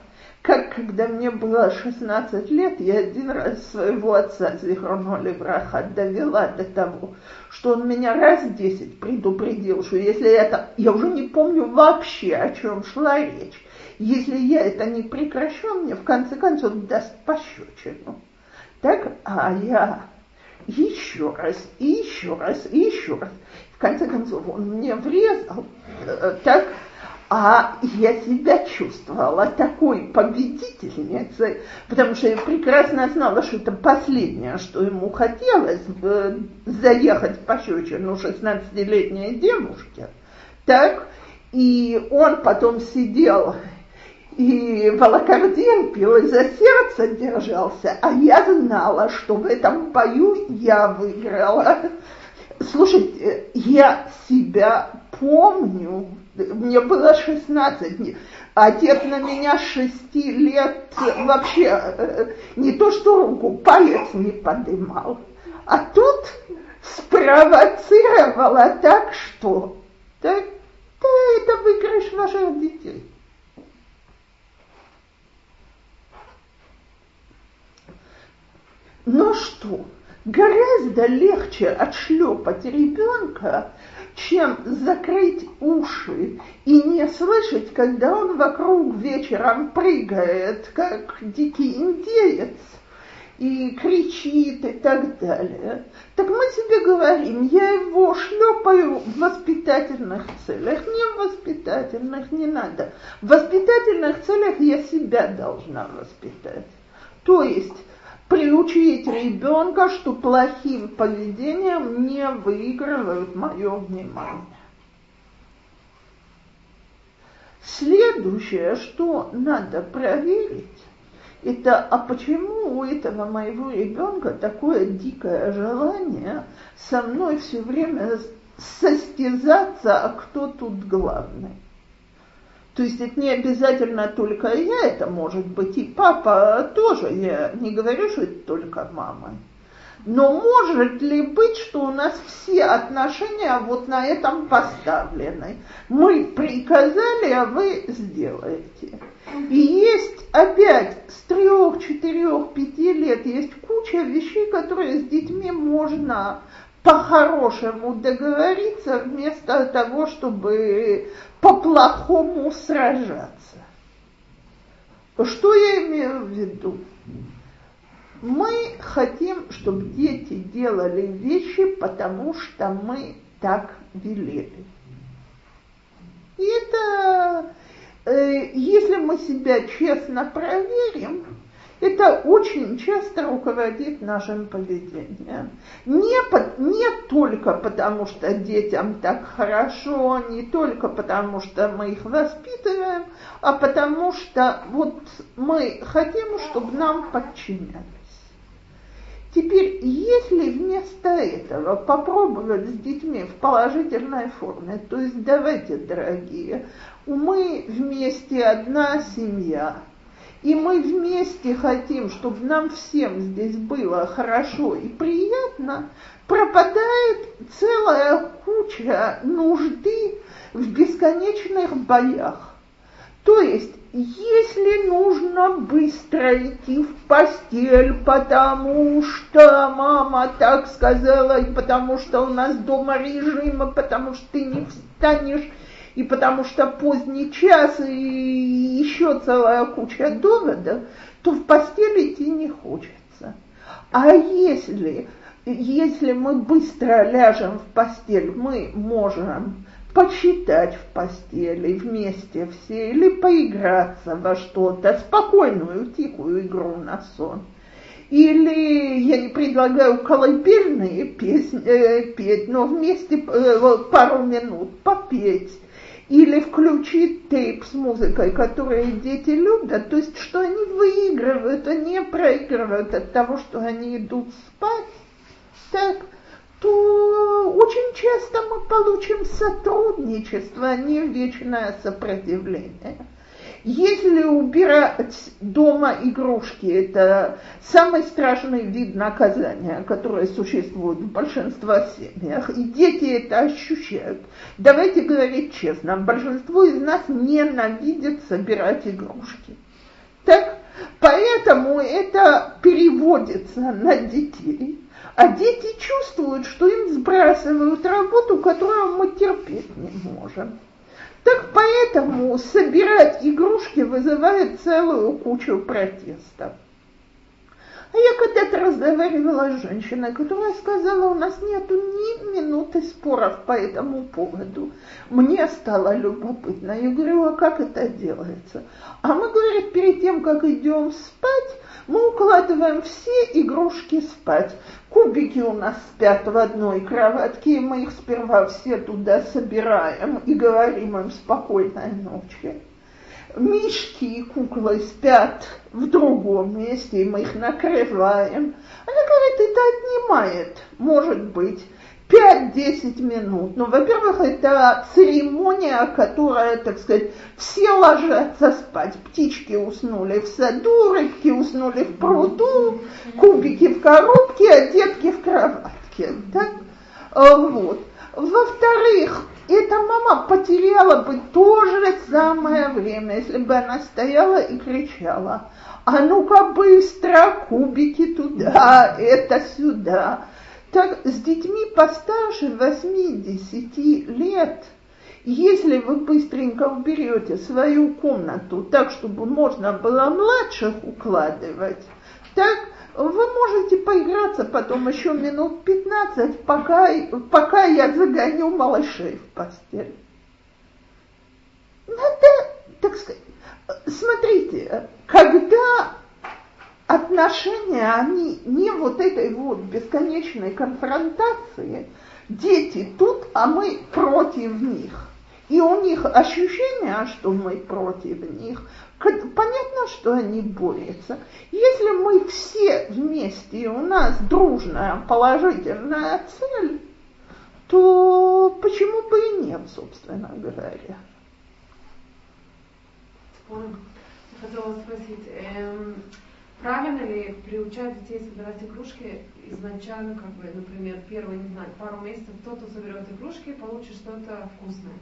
как когда мне было 16 лет, я один раз своего отца, Зихроно Левраха, довела до того, что он меня раз десять предупредил, что если это, я уже не помню вообще, о чем шла речь, если я это не прекращу, мне в конце концов даст пощечину. Так, а я еще раз, еще раз, еще раз. В конце концов, он мне врезал, э, так, а я себя чувствовала такой победительницей, потому что я прекрасно знала, что это последнее, что ему хотелось, э, заехать по щечину 16-летней девушке. Так, и он потом сидел и волокордин пил, и за сердце держался, а я знала, что в этом бою я выиграла. Слушайте, я себя помню мне было 16, отец на меня 6 лет вообще э, не то что руку, палец не подымал. А тут спровоцировала так, что да, да, это выигрыш ваших детей. Но что? Гораздо легче отшлепать ребенка, чем закрыть уши и не слышать, когда он вокруг вечером прыгает, как дикий индеец, и кричит и так далее. Так мы себе говорим, я его шлепаю в воспитательных целях. Не в воспитательных, не надо. В воспитательных целях я себя должна воспитать. То есть приучить ребенка, что плохим поведением не выигрывают мое внимание. Следующее, что надо проверить, это а почему у этого моего ребенка такое дикое желание со мной все время состязаться, а кто тут главный. То есть это не обязательно только я, это может быть и папа тоже. Я не говорю, что это только мама. Но может ли быть, что у нас все отношения вот на этом поставлены? Мы приказали, а вы сделаете. И есть опять с трех, четырех, пяти лет есть куча вещей, которые с детьми можно по-хорошему договориться вместо того, чтобы по-плохому сражаться. Что я имею в виду? Мы хотим, чтобы дети делали вещи, потому что мы так велели. И это, э, если мы себя честно проверим, это очень часто руководит нашим поведением. Не, по, не только потому, что детям так хорошо, не только потому, что мы их воспитываем, а потому что вот мы хотим, чтобы нам подчинялись. Теперь, если вместо этого попробовать с детьми в положительной форме, то есть давайте, дорогие, мы вместе одна семья – и мы вместе хотим, чтобы нам всем здесь было хорошо и приятно, пропадает целая куча нужды в бесконечных боях. То есть, если нужно быстро идти в постель, потому что мама так сказала, и потому что у нас дома режим, и потому что ты не встанешь и потому что поздний час и еще целая куча доводов, то в постель идти не хочется. А если, если мы быстро ляжем в постель, мы можем почитать в постели вместе все или поиграться во что-то, спокойную, тихую игру на сон. Или я не предлагаю колыбельные песни, э, петь, но вместе э, пару минут попеть или включить тейп с музыкой, которую дети любят, то есть что они выигрывают, они проигрывают от того, что они идут спать, так, то очень часто мы получим сотрудничество, а не вечное сопротивление. Если убирать дома игрушки, это самый страшный вид наказания, которое существует в большинстве семьях, и дети это ощущают. Давайте говорить честно, большинство из нас ненавидит собирать игрушки. Так, поэтому это переводится на детей. А дети чувствуют, что им сбрасывают работу, которую мы терпеть не можем. Так поэтому собирать игрушки вызывает целую кучу протестов. А я когда-то разговаривала с женщиной, которая сказала, у нас нету ни минуты споров по этому поводу. Мне стало любопытно. Я говорю, а как это делается? А мы, говорит, перед тем, как идем спать, мы укладываем все игрушки спать. Кубики у нас спят в одной кроватке, и мы их сперва все туда собираем и говорим им спокойной ночи. Мишки и куклы спят в другом месте, и мы их накрываем. Она говорит, это отнимает, может быть, 5-10 минут. Ну, во-первых, это церемония, которая, так сказать, все ложатся спать. Птички уснули в саду, рыбки уснули в пруду, кубики в коробке, а детки в кроватке. Так? А, вот. Во-вторых, эта мама потеряла бы то же самое время, если бы она стояла и кричала, а ну-ка быстро, кубики туда, это сюда. Так с детьми постарше 8-10 лет, если вы быстренько уберете свою комнату так, чтобы можно было младших укладывать, так вы можете поиграться потом еще минут 15, пока, пока я загоню малышей в постель. Надо, так сказать, смотрите, когда отношения, они не вот этой вот бесконечной конфронтации. Дети тут, а мы против них. И у них ощущение, что мы против них. Понятно, что они борются. Если мы все вместе, и у нас дружная положительная цель, то собственно говоря. Хотела спросить, эм, правильно ли приучать детей собирать игрушки изначально, как бы, например, первые, не знаю, пару месяцев кто-то соберет игрушки, получит что-то вкусное.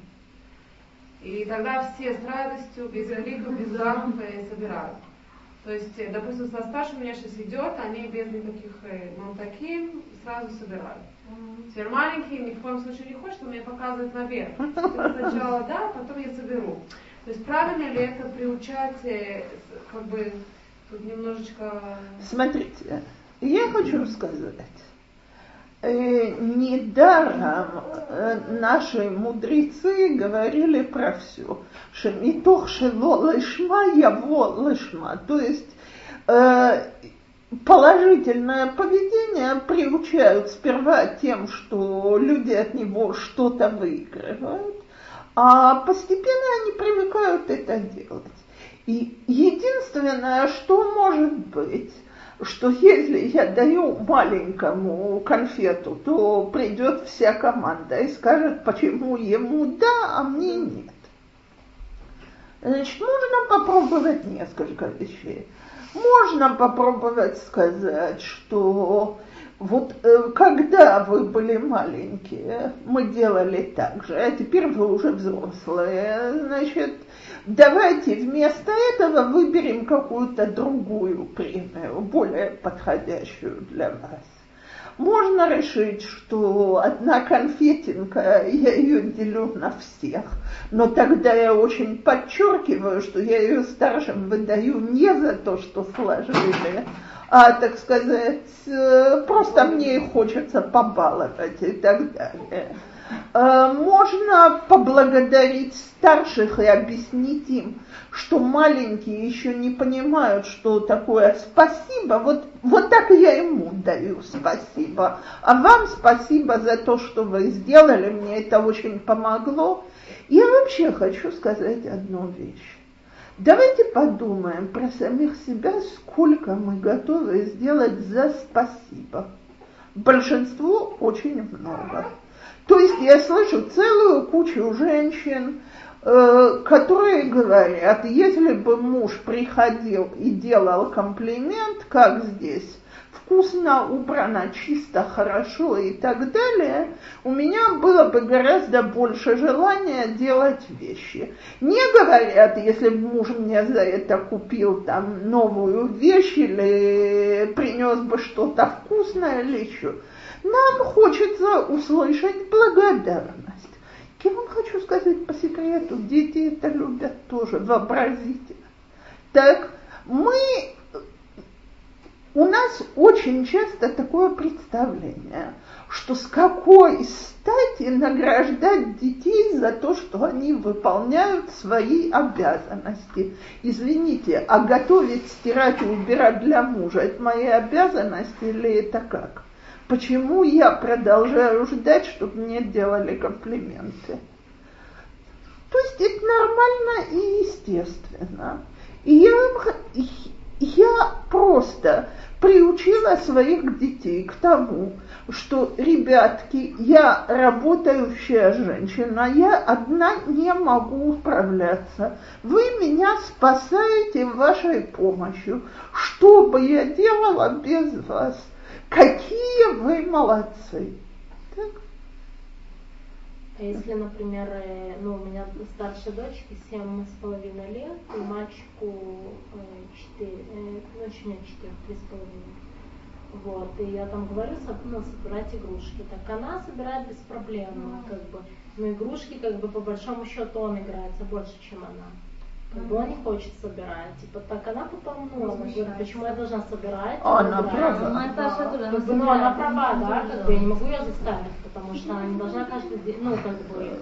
И тогда все с радостью, без криков, без гамов собирают. То есть, э, допустим, со старшим меня сейчас идет, они без никаких э, мамтаким сразу собирают. Теперь маленький ни в коем случае не хочет, он мне показывает наверх. Сначала да, потом я соберу. То есть правильно ли это приучать, э, как бы, тут немножечко... Смотрите, я хочу сказать, э, недаром э, наши мудрецы говорили про все. Шемитох шело лышма, яво лышма. То есть э, положительное поведение приучают сперва тем, что люди от него что-то выигрывают, а постепенно они привыкают это делать. И единственное, что может быть, что если я даю маленькому конфету, то придет вся команда и скажет, почему ему да, а мне нет. Значит, можно попробовать несколько вещей. Можно попробовать сказать, что вот э, когда вы были маленькие, мы делали так же, а теперь вы уже взрослые, значит, давайте вместо этого выберем какую-то другую премию, более подходящую для вас. Можно решить, что одна конфетинка, я ее делю на всех, но тогда я очень подчеркиваю, что я ее старшим выдаю не за то, что сложили, а, так сказать, э, просто мне хочется побаловать и так далее. Э, можно поблагодарить старших и объяснить им, что маленькие еще не понимают, что такое спасибо. Вот, вот так я ему даю спасибо. А вам спасибо за то, что вы сделали, мне это очень помогло. Я вообще хочу сказать одну вещь. Давайте подумаем про самих себя, сколько мы готовы сделать за спасибо. Большинству очень много. То есть я слышу целую кучу женщин, э, которые говорят, если бы муж приходил и делал комплимент, как здесь, вкусно, убрано, чисто, хорошо и так далее, у меня было бы гораздо больше желания делать вещи. Не говорят, если муж мне за это купил там новую вещь или принес бы что-то вкусное или еще. Нам хочется услышать благодарность. Я вам хочу сказать по секрету, дети это любят тоже, вообразите. Так, мы у нас очень часто такое представление, что с какой стати награждать детей за то, что они выполняют свои обязанности. Извините, а готовить, стирать и убирать для мужа – это мои обязанности или это как? Почему я продолжаю ждать, чтобы мне делали комплименты? То есть это нормально и естественно. И я, я просто приучила своих детей к тому, что, ребятки, я работающая женщина, я одна не могу управляться. Вы меня спасаете вашей помощью. Что бы я делала без вас? Какие вы молодцы! Так? А если, например, э, ну, у меня старшей дочке семь с половиной лет, и мальчику э, четыре, э, ну, еще нет четыре, три с половиной. Вот, и я там говорю, ну, собирать игрушки. Так она собирает без проблем, mm-hmm. как бы. Но игрушки, как бы, по большому счету, он играется больше, чем она. Как бы он не хочет собирать. Типа так она потом, ну, она говорит, почему я должна собирать? Она права. Ну, тоже, ну, она права, да, как бы я не могу ее заставить, потому что она не должна каждый день, ну, как бы.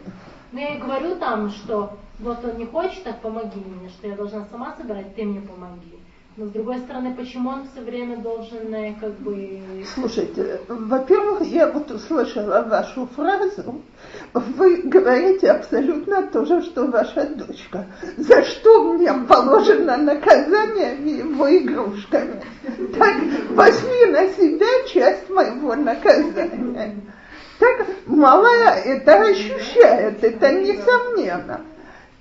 Ну, я ей говорю там, что вот он не хочет, так помоги мне, что я должна сама собирать, ты мне помоги. Но с другой стороны, почему он все время должен э, как бы... Слушайте, во-первых, я вот услышала вашу фразу. Вы говорите абсолютно то же, что ваша дочка. За что мне положено наказание его игрушками? Так возьми на себя часть моего наказания. Так малая это ощущает, это несомненно.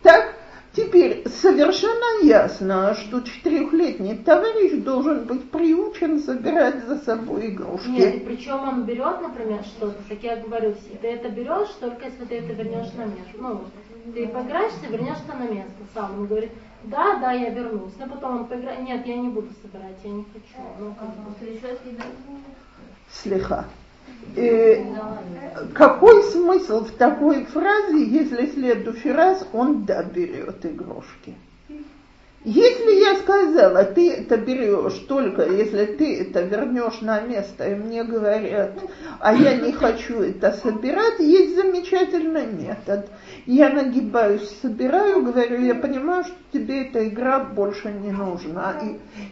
Так теперь совершенно ясно, что четырехлетний товарищ должен быть приучен собирать за собой игрушки. Нет, причем он берет, например, что-то, как я говорю, ты это берешь только если ты это вернешь на место. Ну, ты поиграешься, вернешь это на место сам. Он говорит, да, да, я вернусь. Но потом он поиграет, нет, я не буду собирать, я не хочу. Ну, как бы. Слегка. Э, какой смысл в такой фразе, если в следующий раз он да берет игрушки? Если я сказала, ты это берешь только если ты это вернешь на место, и мне говорят, а я не хочу это собирать, есть замечательный метод. Я нагибаюсь, собираю, говорю, я понимаю, что тебе эта игра больше не нужна.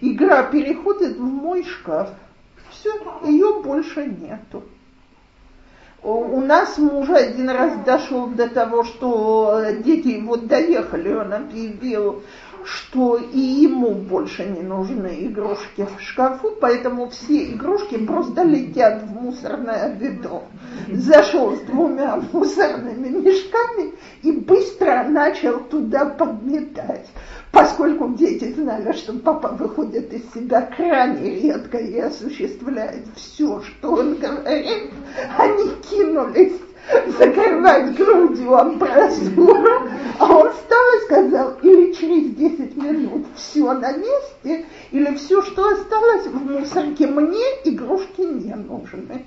И игра переходит в мой шкаф. Все, ее больше нету. У нас муж один раз дошел до того, что дети вот доехали, он объявил, что и ему больше не нужны игрушки в шкафу, поэтому все игрушки просто летят в мусорное ведро. Зашел с двумя мусорными мешками и быстро начал туда подметать. Поскольку дети знали, что папа выходит из себя крайне редко и осуществляет все, что он говорит, они кинулись закрывать грудью амбразуру, а он встал и сказал, или через 10 минут все на месте, или все, что осталось в мусорке, мне игрушки не нужны.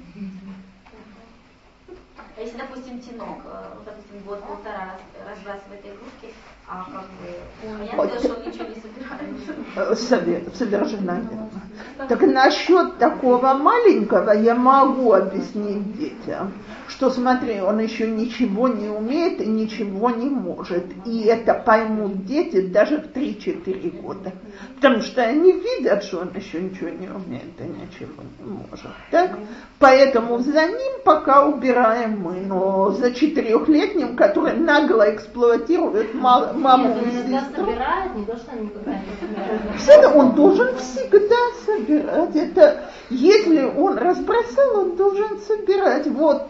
А если, допустим, тинок, э, допустим, год-полтора раз, разбрасывает игрушки, а как бы, понятно, что он ничего не собирает. Совершенно верно. Так насчет такого маленького я могу объяснить детям что смотри, он еще ничего не умеет и ничего не может. И это поймут дети даже в 3-4 года. Потому что они видят, что он еще ничего не умеет и ничего не может. Так? Поэтому за ним пока убираем мы. Но за четырехлетним, который нагло эксплуатирует маму и сестру. собирает, не то, что он никогда не собирает. Он должен всегда собирать. Это, если он разбросал, он должен собирать. Вот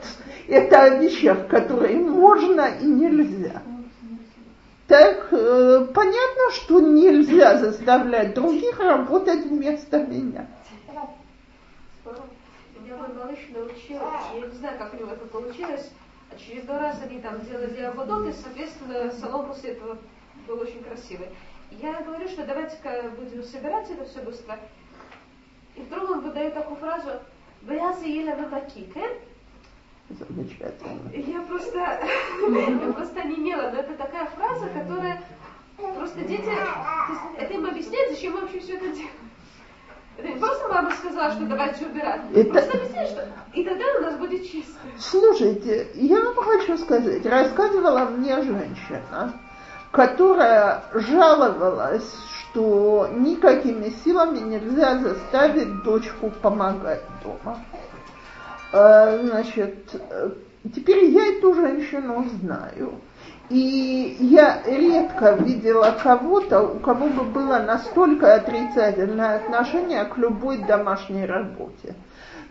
это о вещах, которые можно и нельзя. Так э, понятно, что нельзя заставлять других работать вместо меня. Мой малыш научил, я не знаю, как у него это получилось, а через два раза они там делали ободок, и, соответственно, салон после этого был очень красивый. Я говорю, что давайте-ка будем собирать это все быстро. И вдруг он выдает такую фразу, «Вы съели вы макикен?» Замечательно. Я просто, я просто не имела, но это такая фраза, которая просто дети, это им объясняет, зачем мы вообще все это делаем. Это не просто мама сказала, что давайте убирать. Это... Просто объясняет, что и тогда у нас будет чисто. Слушайте, я вам хочу сказать, рассказывала мне женщина, которая жаловалась, что никакими силами нельзя заставить дочку помогать дома. А, значит, э, теперь я эту женщину знаю. И я редко видела кого-то, у кого бы было настолько отрицательное отношение к любой домашней работе.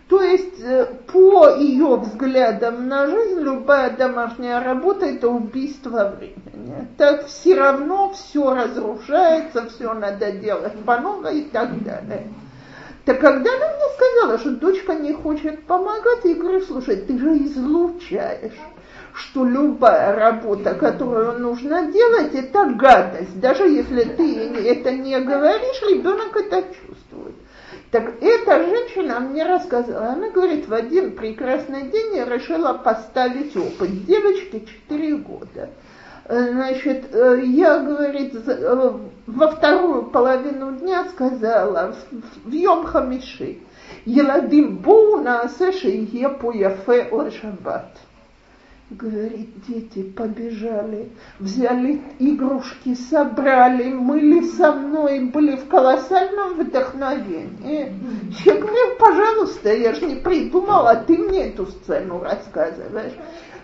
То есть э, по ее взглядам на жизнь любая домашняя работа это убийство времени. Так все равно все разрушается, все надо делать по новой и так далее. Так когда она мне сказала, что дочка не хочет помогать, я говорю, слушай, ты же излучаешь, что любая работа, которую нужно делать, это гадость. Даже если ты это не говоришь, ребенок это чувствует. Так эта женщина мне рассказала, она говорит, в один прекрасный день я решила поставить опыт. Девочке 4 года. Значит, я, говорит, во вторую половину дня сказала в Йом Хамиши, Еладим Боу Наасеши Епу Яфе Лашабат. Говорит, дети побежали, взяли игрушки, собрали, мыли со мной, были в колоссальном вдохновении. Я говорю, пожалуйста, я же не придумала, ты мне эту сцену рассказываешь.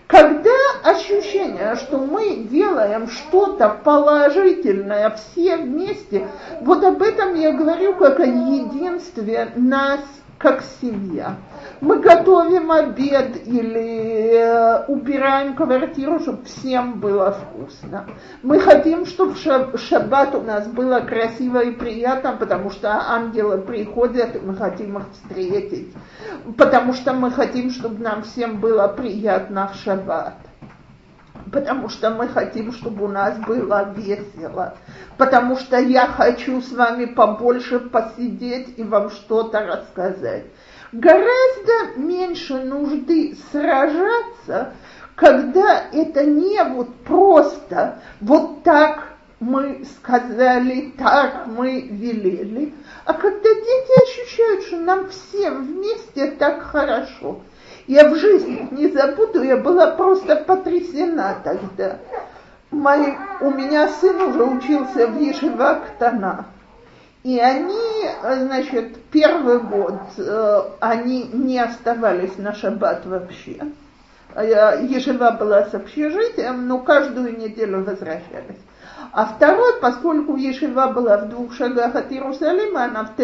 Когда ощущение, что мы делаем что-то положительное все вместе, вот об этом я говорю как о единстве нас как семья. Мы готовим обед или э, убираем квартиру, чтобы всем было вкусно. Мы хотим, чтобы в шаббат у нас было красиво и приятно, потому что ангелы приходят, и мы хотим их встретить. Потому что мы хотим, чтобы нам всем было приятно в шаббат потому что мы хотим, чтобы у нас было весело, потому что я хочу с вами побольше посидеть и вам что-то рассказать. Гораздо меньше нужды сражаться, когда это не вот просто вот так мы сказали, так мы велели, а когда дети ощущают, что нам всем вместе так хорошо. Я в жизни не забуду, я была просто потрясена тогда. Мой, у меня сын уже учился в Ешива Ктана. И они, значит, первый год, э, они не оставались на шаббат вообще. Ешива была с общежитием, но каждую неделю возвращались. А второй, поскольку Ешива была в двух шагах от Иерусалима, она в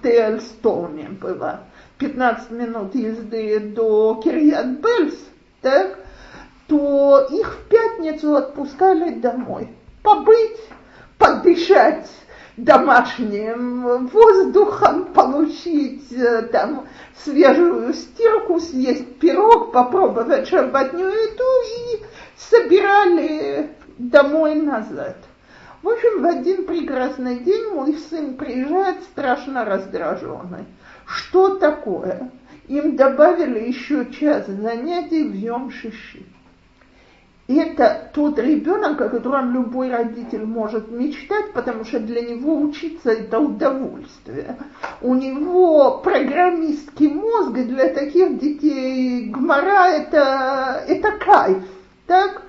Тельстоне была. 15 минут езды до Кирьят-Бельс, так, то их в пятницу отпускали домой. Побыть, подышать домашним воздухом, получить э, там свежую стирку, съесть пирог, попробовать шабатню еду и собирали домой назад. В общем, в один прекрасный день мой сын приезжает страшно раздраженный. Что такое? Им добавили еще час занятий в Йом-Шиши. Это тот ребенок, о котором любой родитель может мечтать, потому что для него учиться это удовольствие. У него программистский мозг, и для таких детей гмора это, это кайф. Так?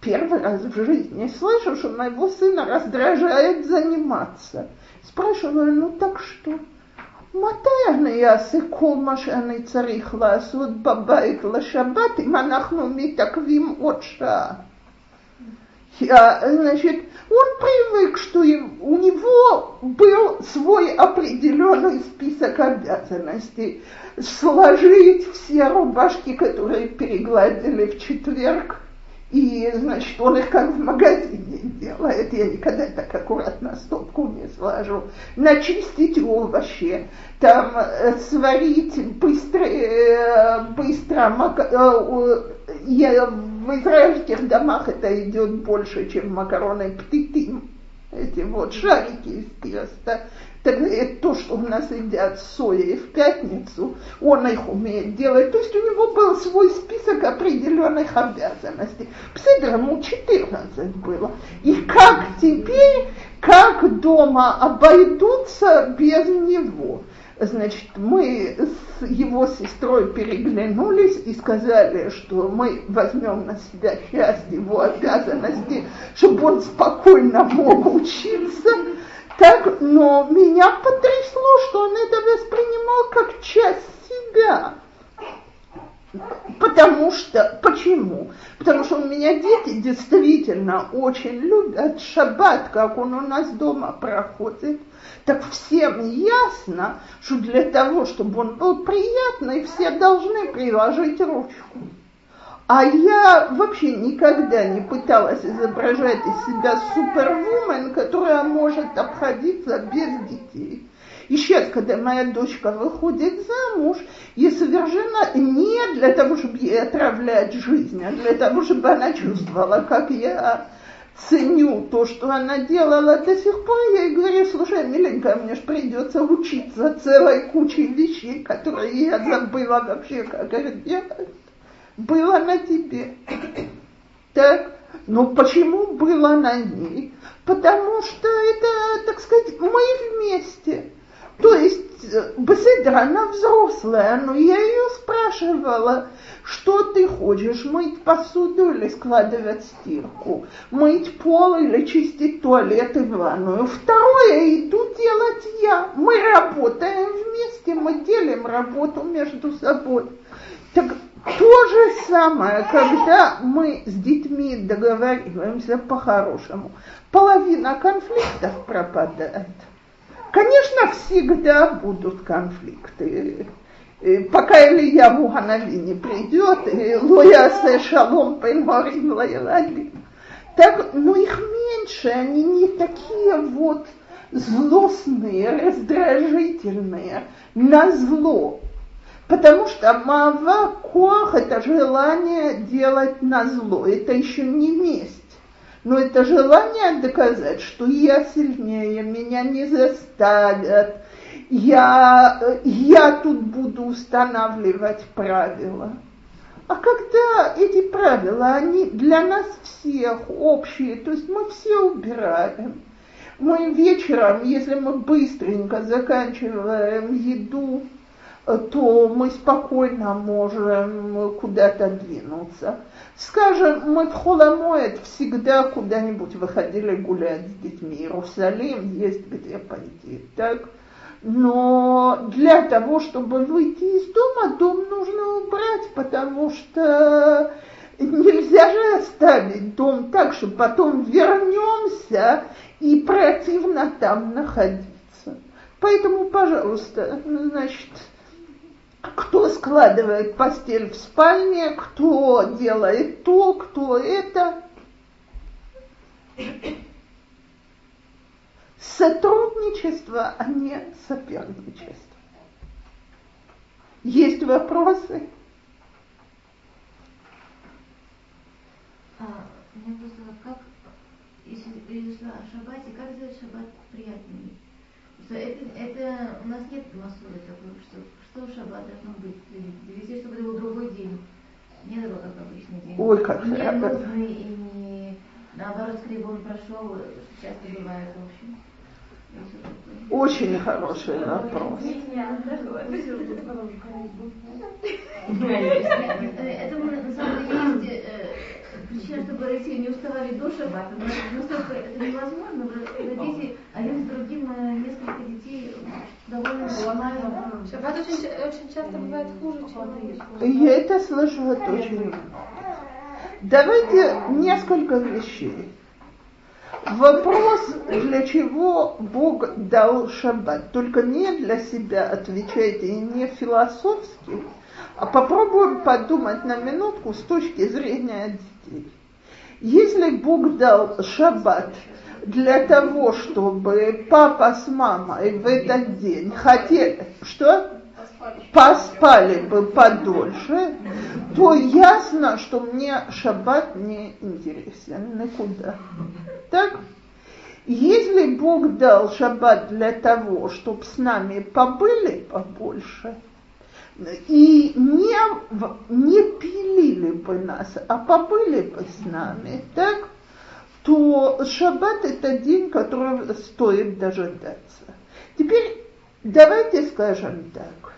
Первый раз в жизни слышу, что моего сына раздражает заниматься. Спрашиваю, ну так что? מתי אני אעשה כל מה שאני צריך לעשות בבית לשבת אם אנחנו מתעכבים עוד שעה? Значит, он привык, что у него был свой определенный список обязанностей. Сложить все рубашки, которые перегладили в четверг, и, значит, он их как в магазине делает. Я никогда так аккуратно стопку не сложу. Начистить овощи, там э, сварить быстро, э, быстро э, я, в израильских домах это идет больше, чем макароны птитым. Эти вот шарики из теста. Тогда это то, что у нас едят сои в пятницу, он их умеет делать. То есть у него определенных обязанностей. Пседр ему 14 было. И как теперь, как дома обойдутся без него? Значит, мы с его сестрой переглянулись и сказали, что мы возьмем на себя часть его обязанностей, чтобы он спокойно мог учиться. Так, но меня потрясло, что он это воспринимал как часть себя. Потому что, почему? Потому что у меня дети действительно очень любят шаббат, как он у нас дома проходит. Так всем ясно, что для того, чтобы он был приятный, все должны приложить ручку. А я вообще никогда не пыталась изображать из себя супервумен, которая может обходиться без детей. И сейчас, когда моя дочка выходит замуж, ей совершенно не для того, чтобы ей отравлять жизнь, а для того, чтобы она чувствовала, как я ценю то, что она делала до сих пор, я ей говорю, слушай, миленькая, мне же придется учиться целой кучей вещей, которые я забыла вообще, как их делать было на тебе. Так, но почему было на ней? Потому что это, так сказать, мы вместе. То есть э, Беседра, она взрослая, но я ее спрашивала, что ты хочешь, мыть посуду или складывать стирку, мыть пол или чистить туалет и ванную. Второе иду делать я. Мы работаем вместе, мы делим работу между собой. Так то же самое, когда мы с детьми договариваемся по-хорошему, половина конфликтов пропадает. Конечно, всегда будут конфликты. Пока Илья Муханави не придет, и Лоя Шалом Пеймарим Лайладим. Так, но их меньше, они не такие вот злостные, раздражительные, на зло. Потому что мава кох – это желание делать на зло, это еще не месть. Но это желание доказать, что я сильнее, меня не заставят, я, я тут буду устанавливать правила. А когда эти правила, они для нас всех общие, то есть мы все убираем, мы вечером, если мы быстренько заканчиваем еду, то мы спокойно можем куда-то двинуться. Скажем, мы в Холомоет всегда куда-нибудь выходили гулять с детьми. Иерусалим есть где пойти, так? Но для того, чтобы выйти из дома, дом нужно убрать, потому что нельзя же оставить дом так, что потом вернемся и противно там находиться. Поэтому, пожалуйста, значит, кто складывает постель в спальне, кто делает то, кто это. Сотрудничество, а не соперничество. Есть вопросы? А, меня просто как, если, если шаббате, как сделать шаббат приятнее? Это, это у нас нет массовой такой, что что в шаббат должно быть? Везде, чтобы это был другой день. Не было как обычный день. Ой, как не нудный и не наоборот, скорее он прошел, часто бывает, в общем. Очень хороший вопрос. Это на самом деле есть причина, чтобы родители не уставали до шаббата, но настолько это невозможно, дети один с другим, несколько детей довольно ломают. Шаббат очень, очень часто бывает хуже, чем Я это слышу от очень. Давайте несколько вещей. Вопрос, для чего Бог дал шаббат, только не для себя отвечайте и не философски, а попробуем подумать на минутку с точки зрения детей. Если Бог дал шаббат для того, чтобы папа с мамой в этот день хотели, что? Поспали бы подольше, то ясно, что мне шаббат не интересен никуда. Так? Если Бог дал шаббат для того, чтобы с нами побыли побольше, и не, не пилили бы нас, а побыли бы с нами, так, то шаббат это день, который стоит дожидаться. Теперь давайте скажем так.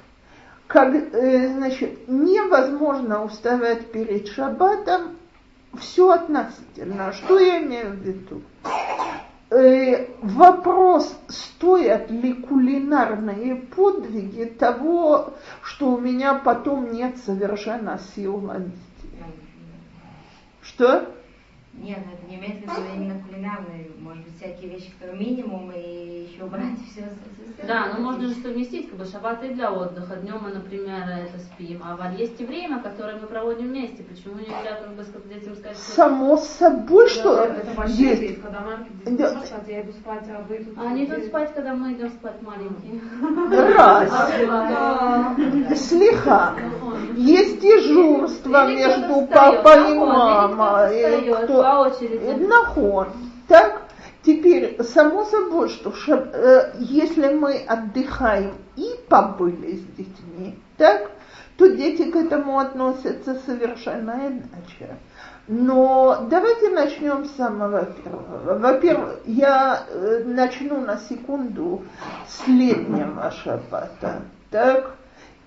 Как, э, значит, невозможно уставать перед шаббатом все относительно. Что я имею в виду? Э, вопрос, стоят ли кулинарные подвиги того, что у меня потом нет совершенно сил на детей. Что? Нет, ну это не имеется в виду именно кулинарные, может быть, всякие вещи, которые минимум, и еще брать все. Да, но можно же совместить, как бы шаббат и для отдыха. Днем мы, например, это спим, а есть и время, которое мы проводим вместе. Почему нельзя как бы детям сказать, что... Само собой, что это есть. есть. Когда дети да. спать, я иду спать, а вы тут... А они идут спать, когда мы идем спать маленькие. Раз. Слиха. Есть дежурство между папой и мамой. Кто по очереди. Наход. Так? Теперь, само собой, что шаб, э, если мы отдыхаем и побыли с детьми, так, то дети к этому относятся совершенно иначе. Но давайте начнем с самого первого. Во-первых, я э, начну на секунду с летнего шаббата. Так?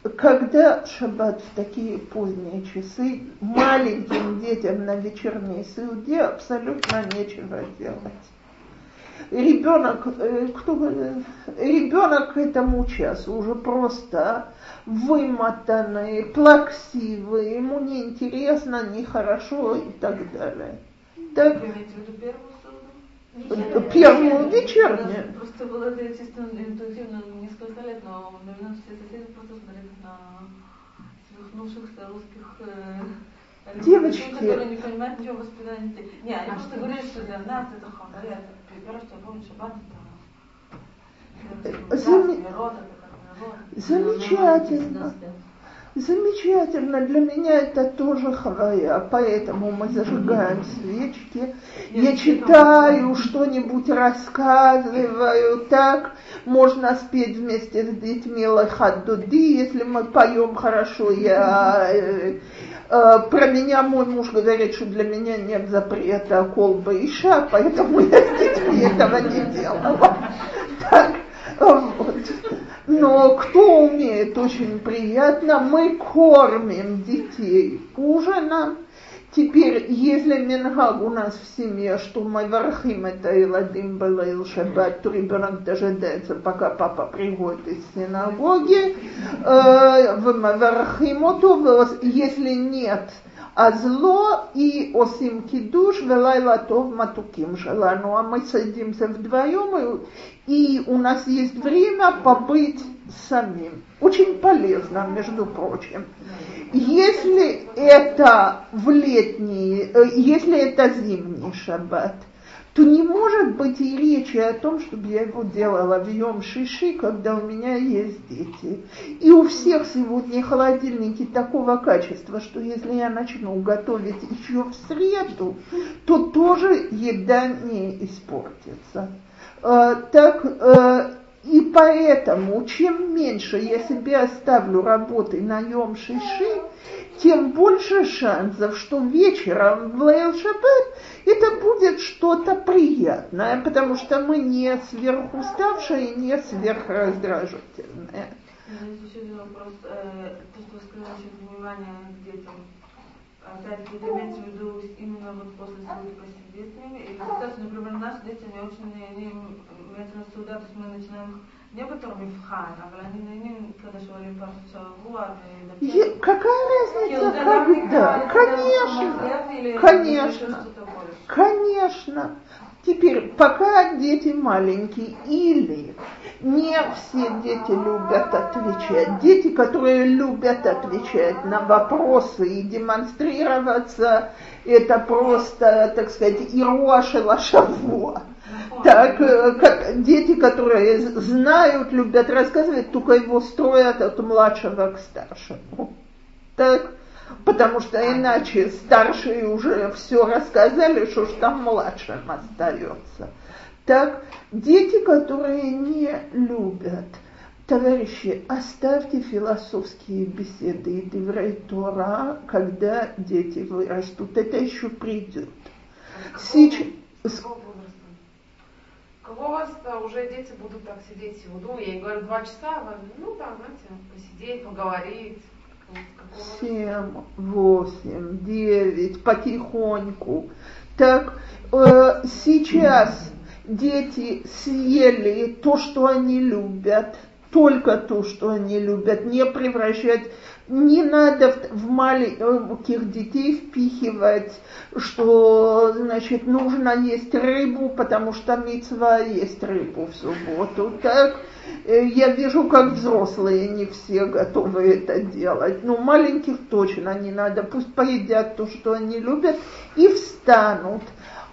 Когда шаббат в такие поздние часы маленьким детям на вечерней суде абсолютно нечего делать. Ребенок, э, кто, ребенок к этому часу уже просто вымотанный, плаксивый, ему неинтересно, нехорошо и так далее. Так? Вечернюю. Просто было это чисто интуитивно несколько лет, но, наверное, все соседи просто смотрели на свихнувшихся русских э, Девочки. которые не понимают ничего воспитания. Не, они просто говорят, что для нас это хавая, первое, что я помню, шаббат это Зам- это. Замечательно. Замечательно. Для меня это тоже хавая, поэтому мы зажигаем свечки. Я читаю, что-нибудь рассказываю, так. Можно спеть вместе с детьми лахадуди, если мы поем хорошо. Я, э, э, про меня мой муж говорит, что для меня нет запрета колба и ша, поэтому я с детьми этого не делала. Так, вот. Но кто умеет, очень приятно. Мы кормим детей ужином. Теперь, если Мингаг у нас в семье, что мы вархим это и ладим было шаббат, то ребенок дожидается, пока папа приходит из синагоги, э, мы вархим его, если нет, а зло и осим кидуш велайла тов матуким желану. А мы садимся вдвоем, и, и у нас есть время побыть самим. Очень полезно, между прочим. Если это в летний, э, если это зимний шаббат, то не может быть и речи о том, чтобы я его делала в Йом Шиши, когда у меня есть дети. И у всех сегодня холодильники такого качества, что если я начну готовить еще в среду, то тоже еда не испортится. Э, так, э, и поэтому, чем меньше я себе оставлю работы на Йом Шиши, тем больше шансов, что вечером в Лейл Шаббат это будет что-то приятное, потому что мы не сверхуставшие, не сверхраздражительные. Здесь еще один вопрос. Э, То, что вы сказали насчет внимания к детям. Опять-таки, это имеется в виду именно вот после посидеть с ними? Или сейчас, например, наши дети не очень, они в виду, то есть мы начинаем не בתור מבחן, אבל אני נהנים כזה שואלים פעם בשבוע, Е- Какая разница, когда? Конечно, конечно, конечно. Теперь, пока дети маленькие или не все дети любят отвечать. Дети, которые любят отвечать на вопросы и демонстрироваться, это просто, так сказать, ируа шелашавуа. Так, э, как дети, которые знают, любят рассказывать, только его строят от младшего к старшему. Так, потому что иначе старшие уже все рассказали, что ж там младшим остается. Так, дети, которые не любят, товарищи, оставьте философские беседы и Деврей Тора, когда дети вырастут. Это еще придет. Сейчас, Возраста уже дети будут так сидеть всего? Я ей говорю, два часа, ну так, знаете, посидеть, поговорить. Семь, восемь, девять, потихоньку. Так, э, сейчас дети съели то, что они любят, только то, что они любят, не превращать, не надо в, маленьких детей впихивать, что, значит, нужно есть рыбу, потому что мецва есть рыбу в субботу, так? Э, Я вижу, как взрослые не все готовы это делать. Ну, маленьких точно не надо. Пусть поедят то, что они любят, и встанут.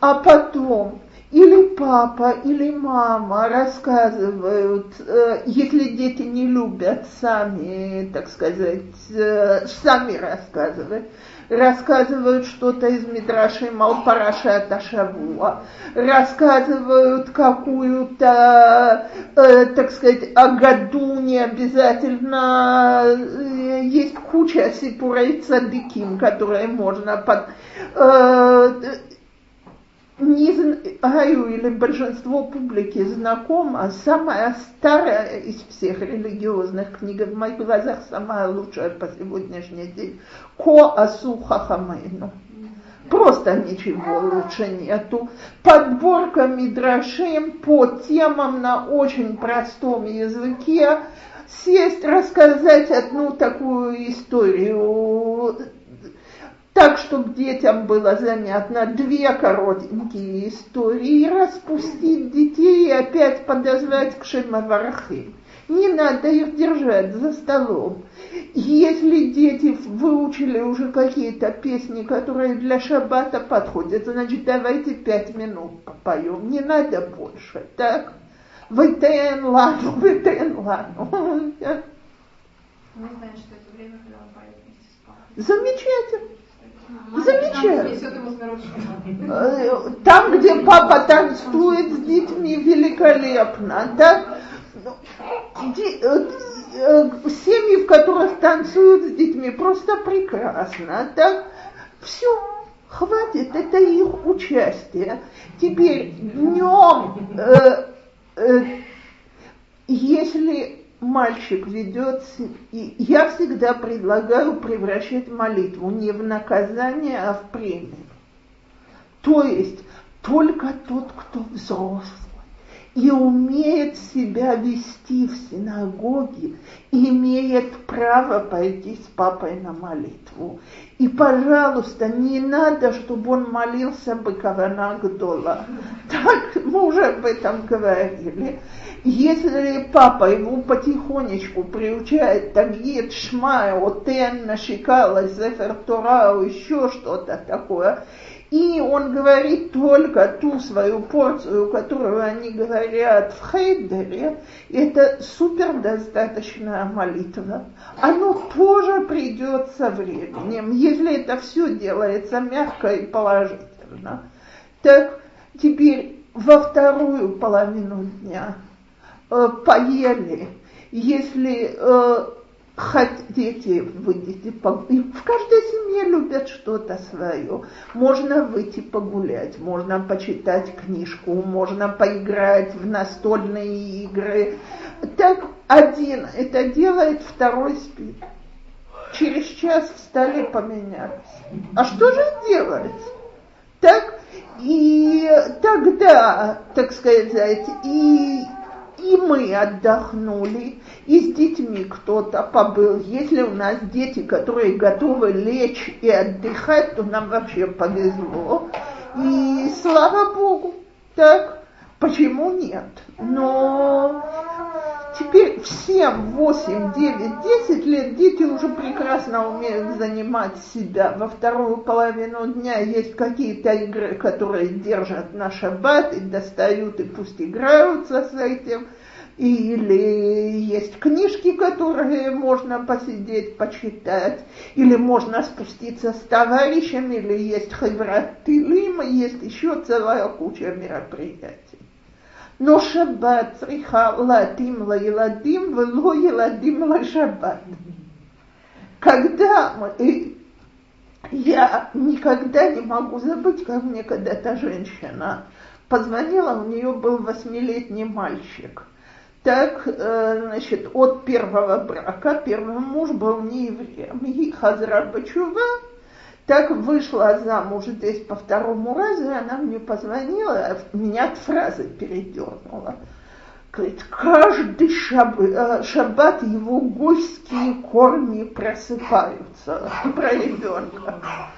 А потом или папа, или мама рассказывают, э, если дети не любят сами, так сказать, э, сами рассказывать, рассказывают что-то из Мидраши Малпараша Ташавуа, рассказывают какую-то, э, так сказать, о году не обязательно, есть куча сипурей цадыким, которые можно под, не знаю, или большинство публики знакомо, самая старая из всех религиозных книг, в моих глазах самая лучшая по сегодняшний день, Ко Асу Хахамейну. Просто ничего лучше нету. Подборка мидрашим по темам на очень простом языке. Сесть, рассказать одну такую историю так, чтобы детям было занятно, две коротенькие истории, распустить детей и опять подозвать к Шемаварахе. Не надо их держать за столом. Если дети выучили уже какие-то песни, которые для шаббата подходят, значит, давайте пять минут попоем, не надо больше, так? Вытен ладу, вытен ладу. Мы знаем, что это время, когда он поет вместе с папой. Замечательно. Замечательно. Э, Там, где папа танцует с детьми, великолепно. Так? Э, э, семьи, в которых танцуют с детьми, просто прекрасно. Так? Все, хватит, это их участие. Теперь днем, э, э, если мальчик ведет, и я всегда предлагаю превращать молитву не в наказание, а в премию. То есть только тот, кто взрослый и умеет себя вести в синагоге, имеет право пойти с папой на молитву. И, пожалуйста, не надо, чтобы он молился бы Кавана. Так, мы уже об этом говорили. Если папа его потихонечку приучает Тагид, Шмай, Отен, Нашикала, Зефер Тора, еще что-то такое, и он говорит только ту свою порцию, которую они говорят в Хейдере, это супер достаточная молитва. Оно тоже придет со временем, если это все делается мягко и положительно. Так, теперь во вторую половину дня э, поели, если э, хотите, выйдите, в каждой семье любят что-то свое. Можно выйти погулять, можно почитать книжку, можно поиграть в настольные игры. Так один это делает, второй спит. Через час встали, поменялись. А что же делать? Так, и тогда, так сказать, и, и мы отдохнули, и с детьми кто-то побыл. Если у нас дети, которые готовы лечь и отдыхать, то нам вообще повезло. И слава Богу, так, почему нет? Но теперь в 7, 8, 9, 10 лет дети уже прекрасно умеют занимать себя. Во вторую половину дня есть какие-то игры, которые держат на шаббат и достают, и пусть играются с этим – или есть книжки, которые можно посидеть, почитать, или можно спуститься с товарищами, или есть хеврат тилим, есть еще целая куча мероприятий. Цриха ладим ла еладим, вело еладим ла шаббат. Когда я никогда не могу забыть, как мне когда-то женщина позвонила, у нее был восьмилетний мальчик – так, э, значит, от первого брака, первый муж был не евреем. И Хазра Бачува так вышла замуж здесь по второму разу, и она мне позвонила, меня от фразы передернула. Говорит, каждый шаб, э, шаббат его гольские корни просыпаются про ребенка.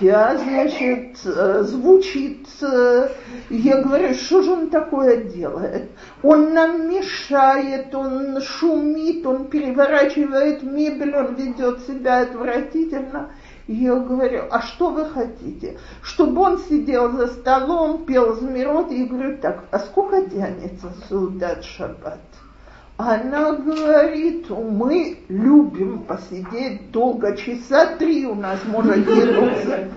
Я, значит, э, звучит, э, я говорю, что же он такое делает? Он нам мешает, он шумит, он переворачивает мебель, он ведет себя отвратительно. Я говорю, а что вы хотите? Чтобы он сидел за столом, пел змирот, и говорю, так, а сколько тянется Саудат Шаббат? Она говорит, мы любим посидеть долго, часа три у нас может тянуться.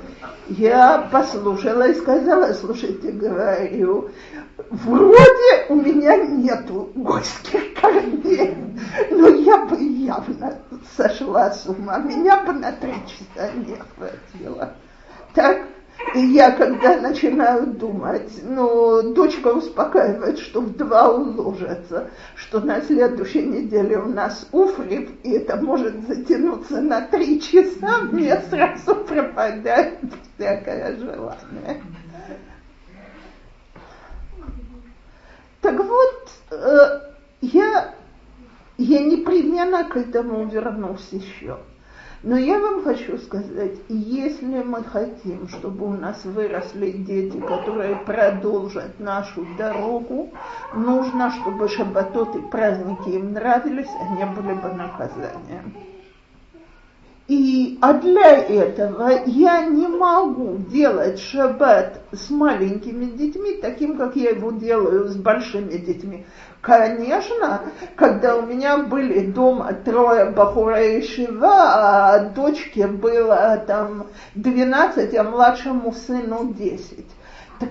Я послушала и сказала, слушайте, говорю, вроде у меня нету гольских корней, но я бы явно сошла с ума, меня бы на три часа не хватило. Так и я, когда начинаю думать, ну, дочка успокаивает, что в два уложится, что на следующей неделе у нас уфрит, и это может затянуться на три часа, мне сразу пропадает всякое желание. Так вот, э, я, я непременно к этому вернусь еще. Но я вам хочу сказать, если мы хотим, чтобы у нас выросли дети, которые продолжат нашу дорогу, нужно, чтобы шаббатот и праздники им нравились, а не были бы наказанием. И, а для этого я не могу делать шаббат с маленькими детьми таким, как я его делаю с большими детьми. Конечно, когда у меня были дома трое бахура и шива, а дочке было там 12, а младшему сыну 10.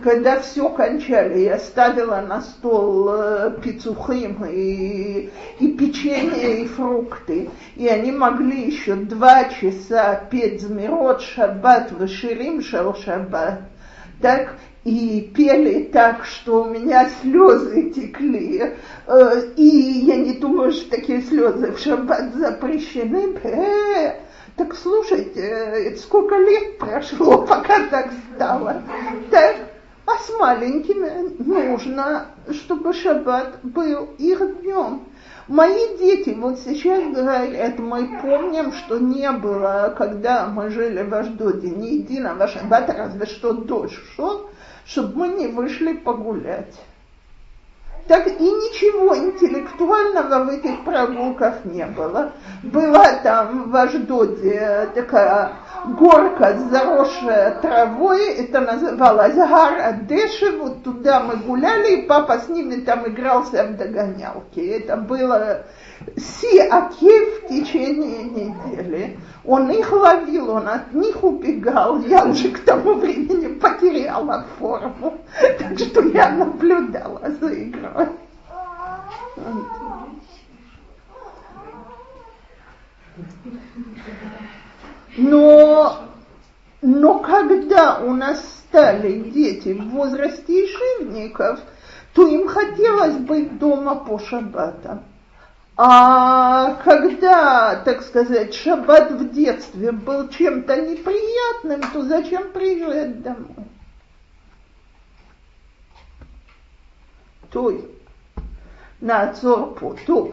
Когда все кончали, я ставила на стол э, пиццухим и, и печенье, и фрукты. И они могли еще два часа петь змирот шаббат, выширим шел шаббат. Так, и пели так, что у меня слезы текли. Э, и я не думаю, что такие слезы в шаббат запрещены. Э, так слушайте, сколько лет прошло, пока так стало. Так, а с маленькими нужно, чтобы шаббат был их днем. Мои дети вот сейчас говорят, мы помним, что не было, когда мы жили в Аждоде, ни единого шаббата, разве что дождь шел, чтобы мы не вышли погулять так и ничего интеллектуального в этих прогулках не было. Была там в Аждоде такая горка, заросшая травой, это называлось Гара Деши, вот туда мы гуляли, и папа с ними там игрался в догонялки. Это было си Акев в течение недели. Он их ловил, он от них убегал. Я уже к тому времени потеряла форму, так что я наблюдала за игрой. Но, но когда у нас стали дети в возрасте ишивников, то им хотелось быть дома по шаббатам. А когда, так сказать, шаббат в детстве был чем-то неприятным, то зачем приезжать домой? То на Цорпу, то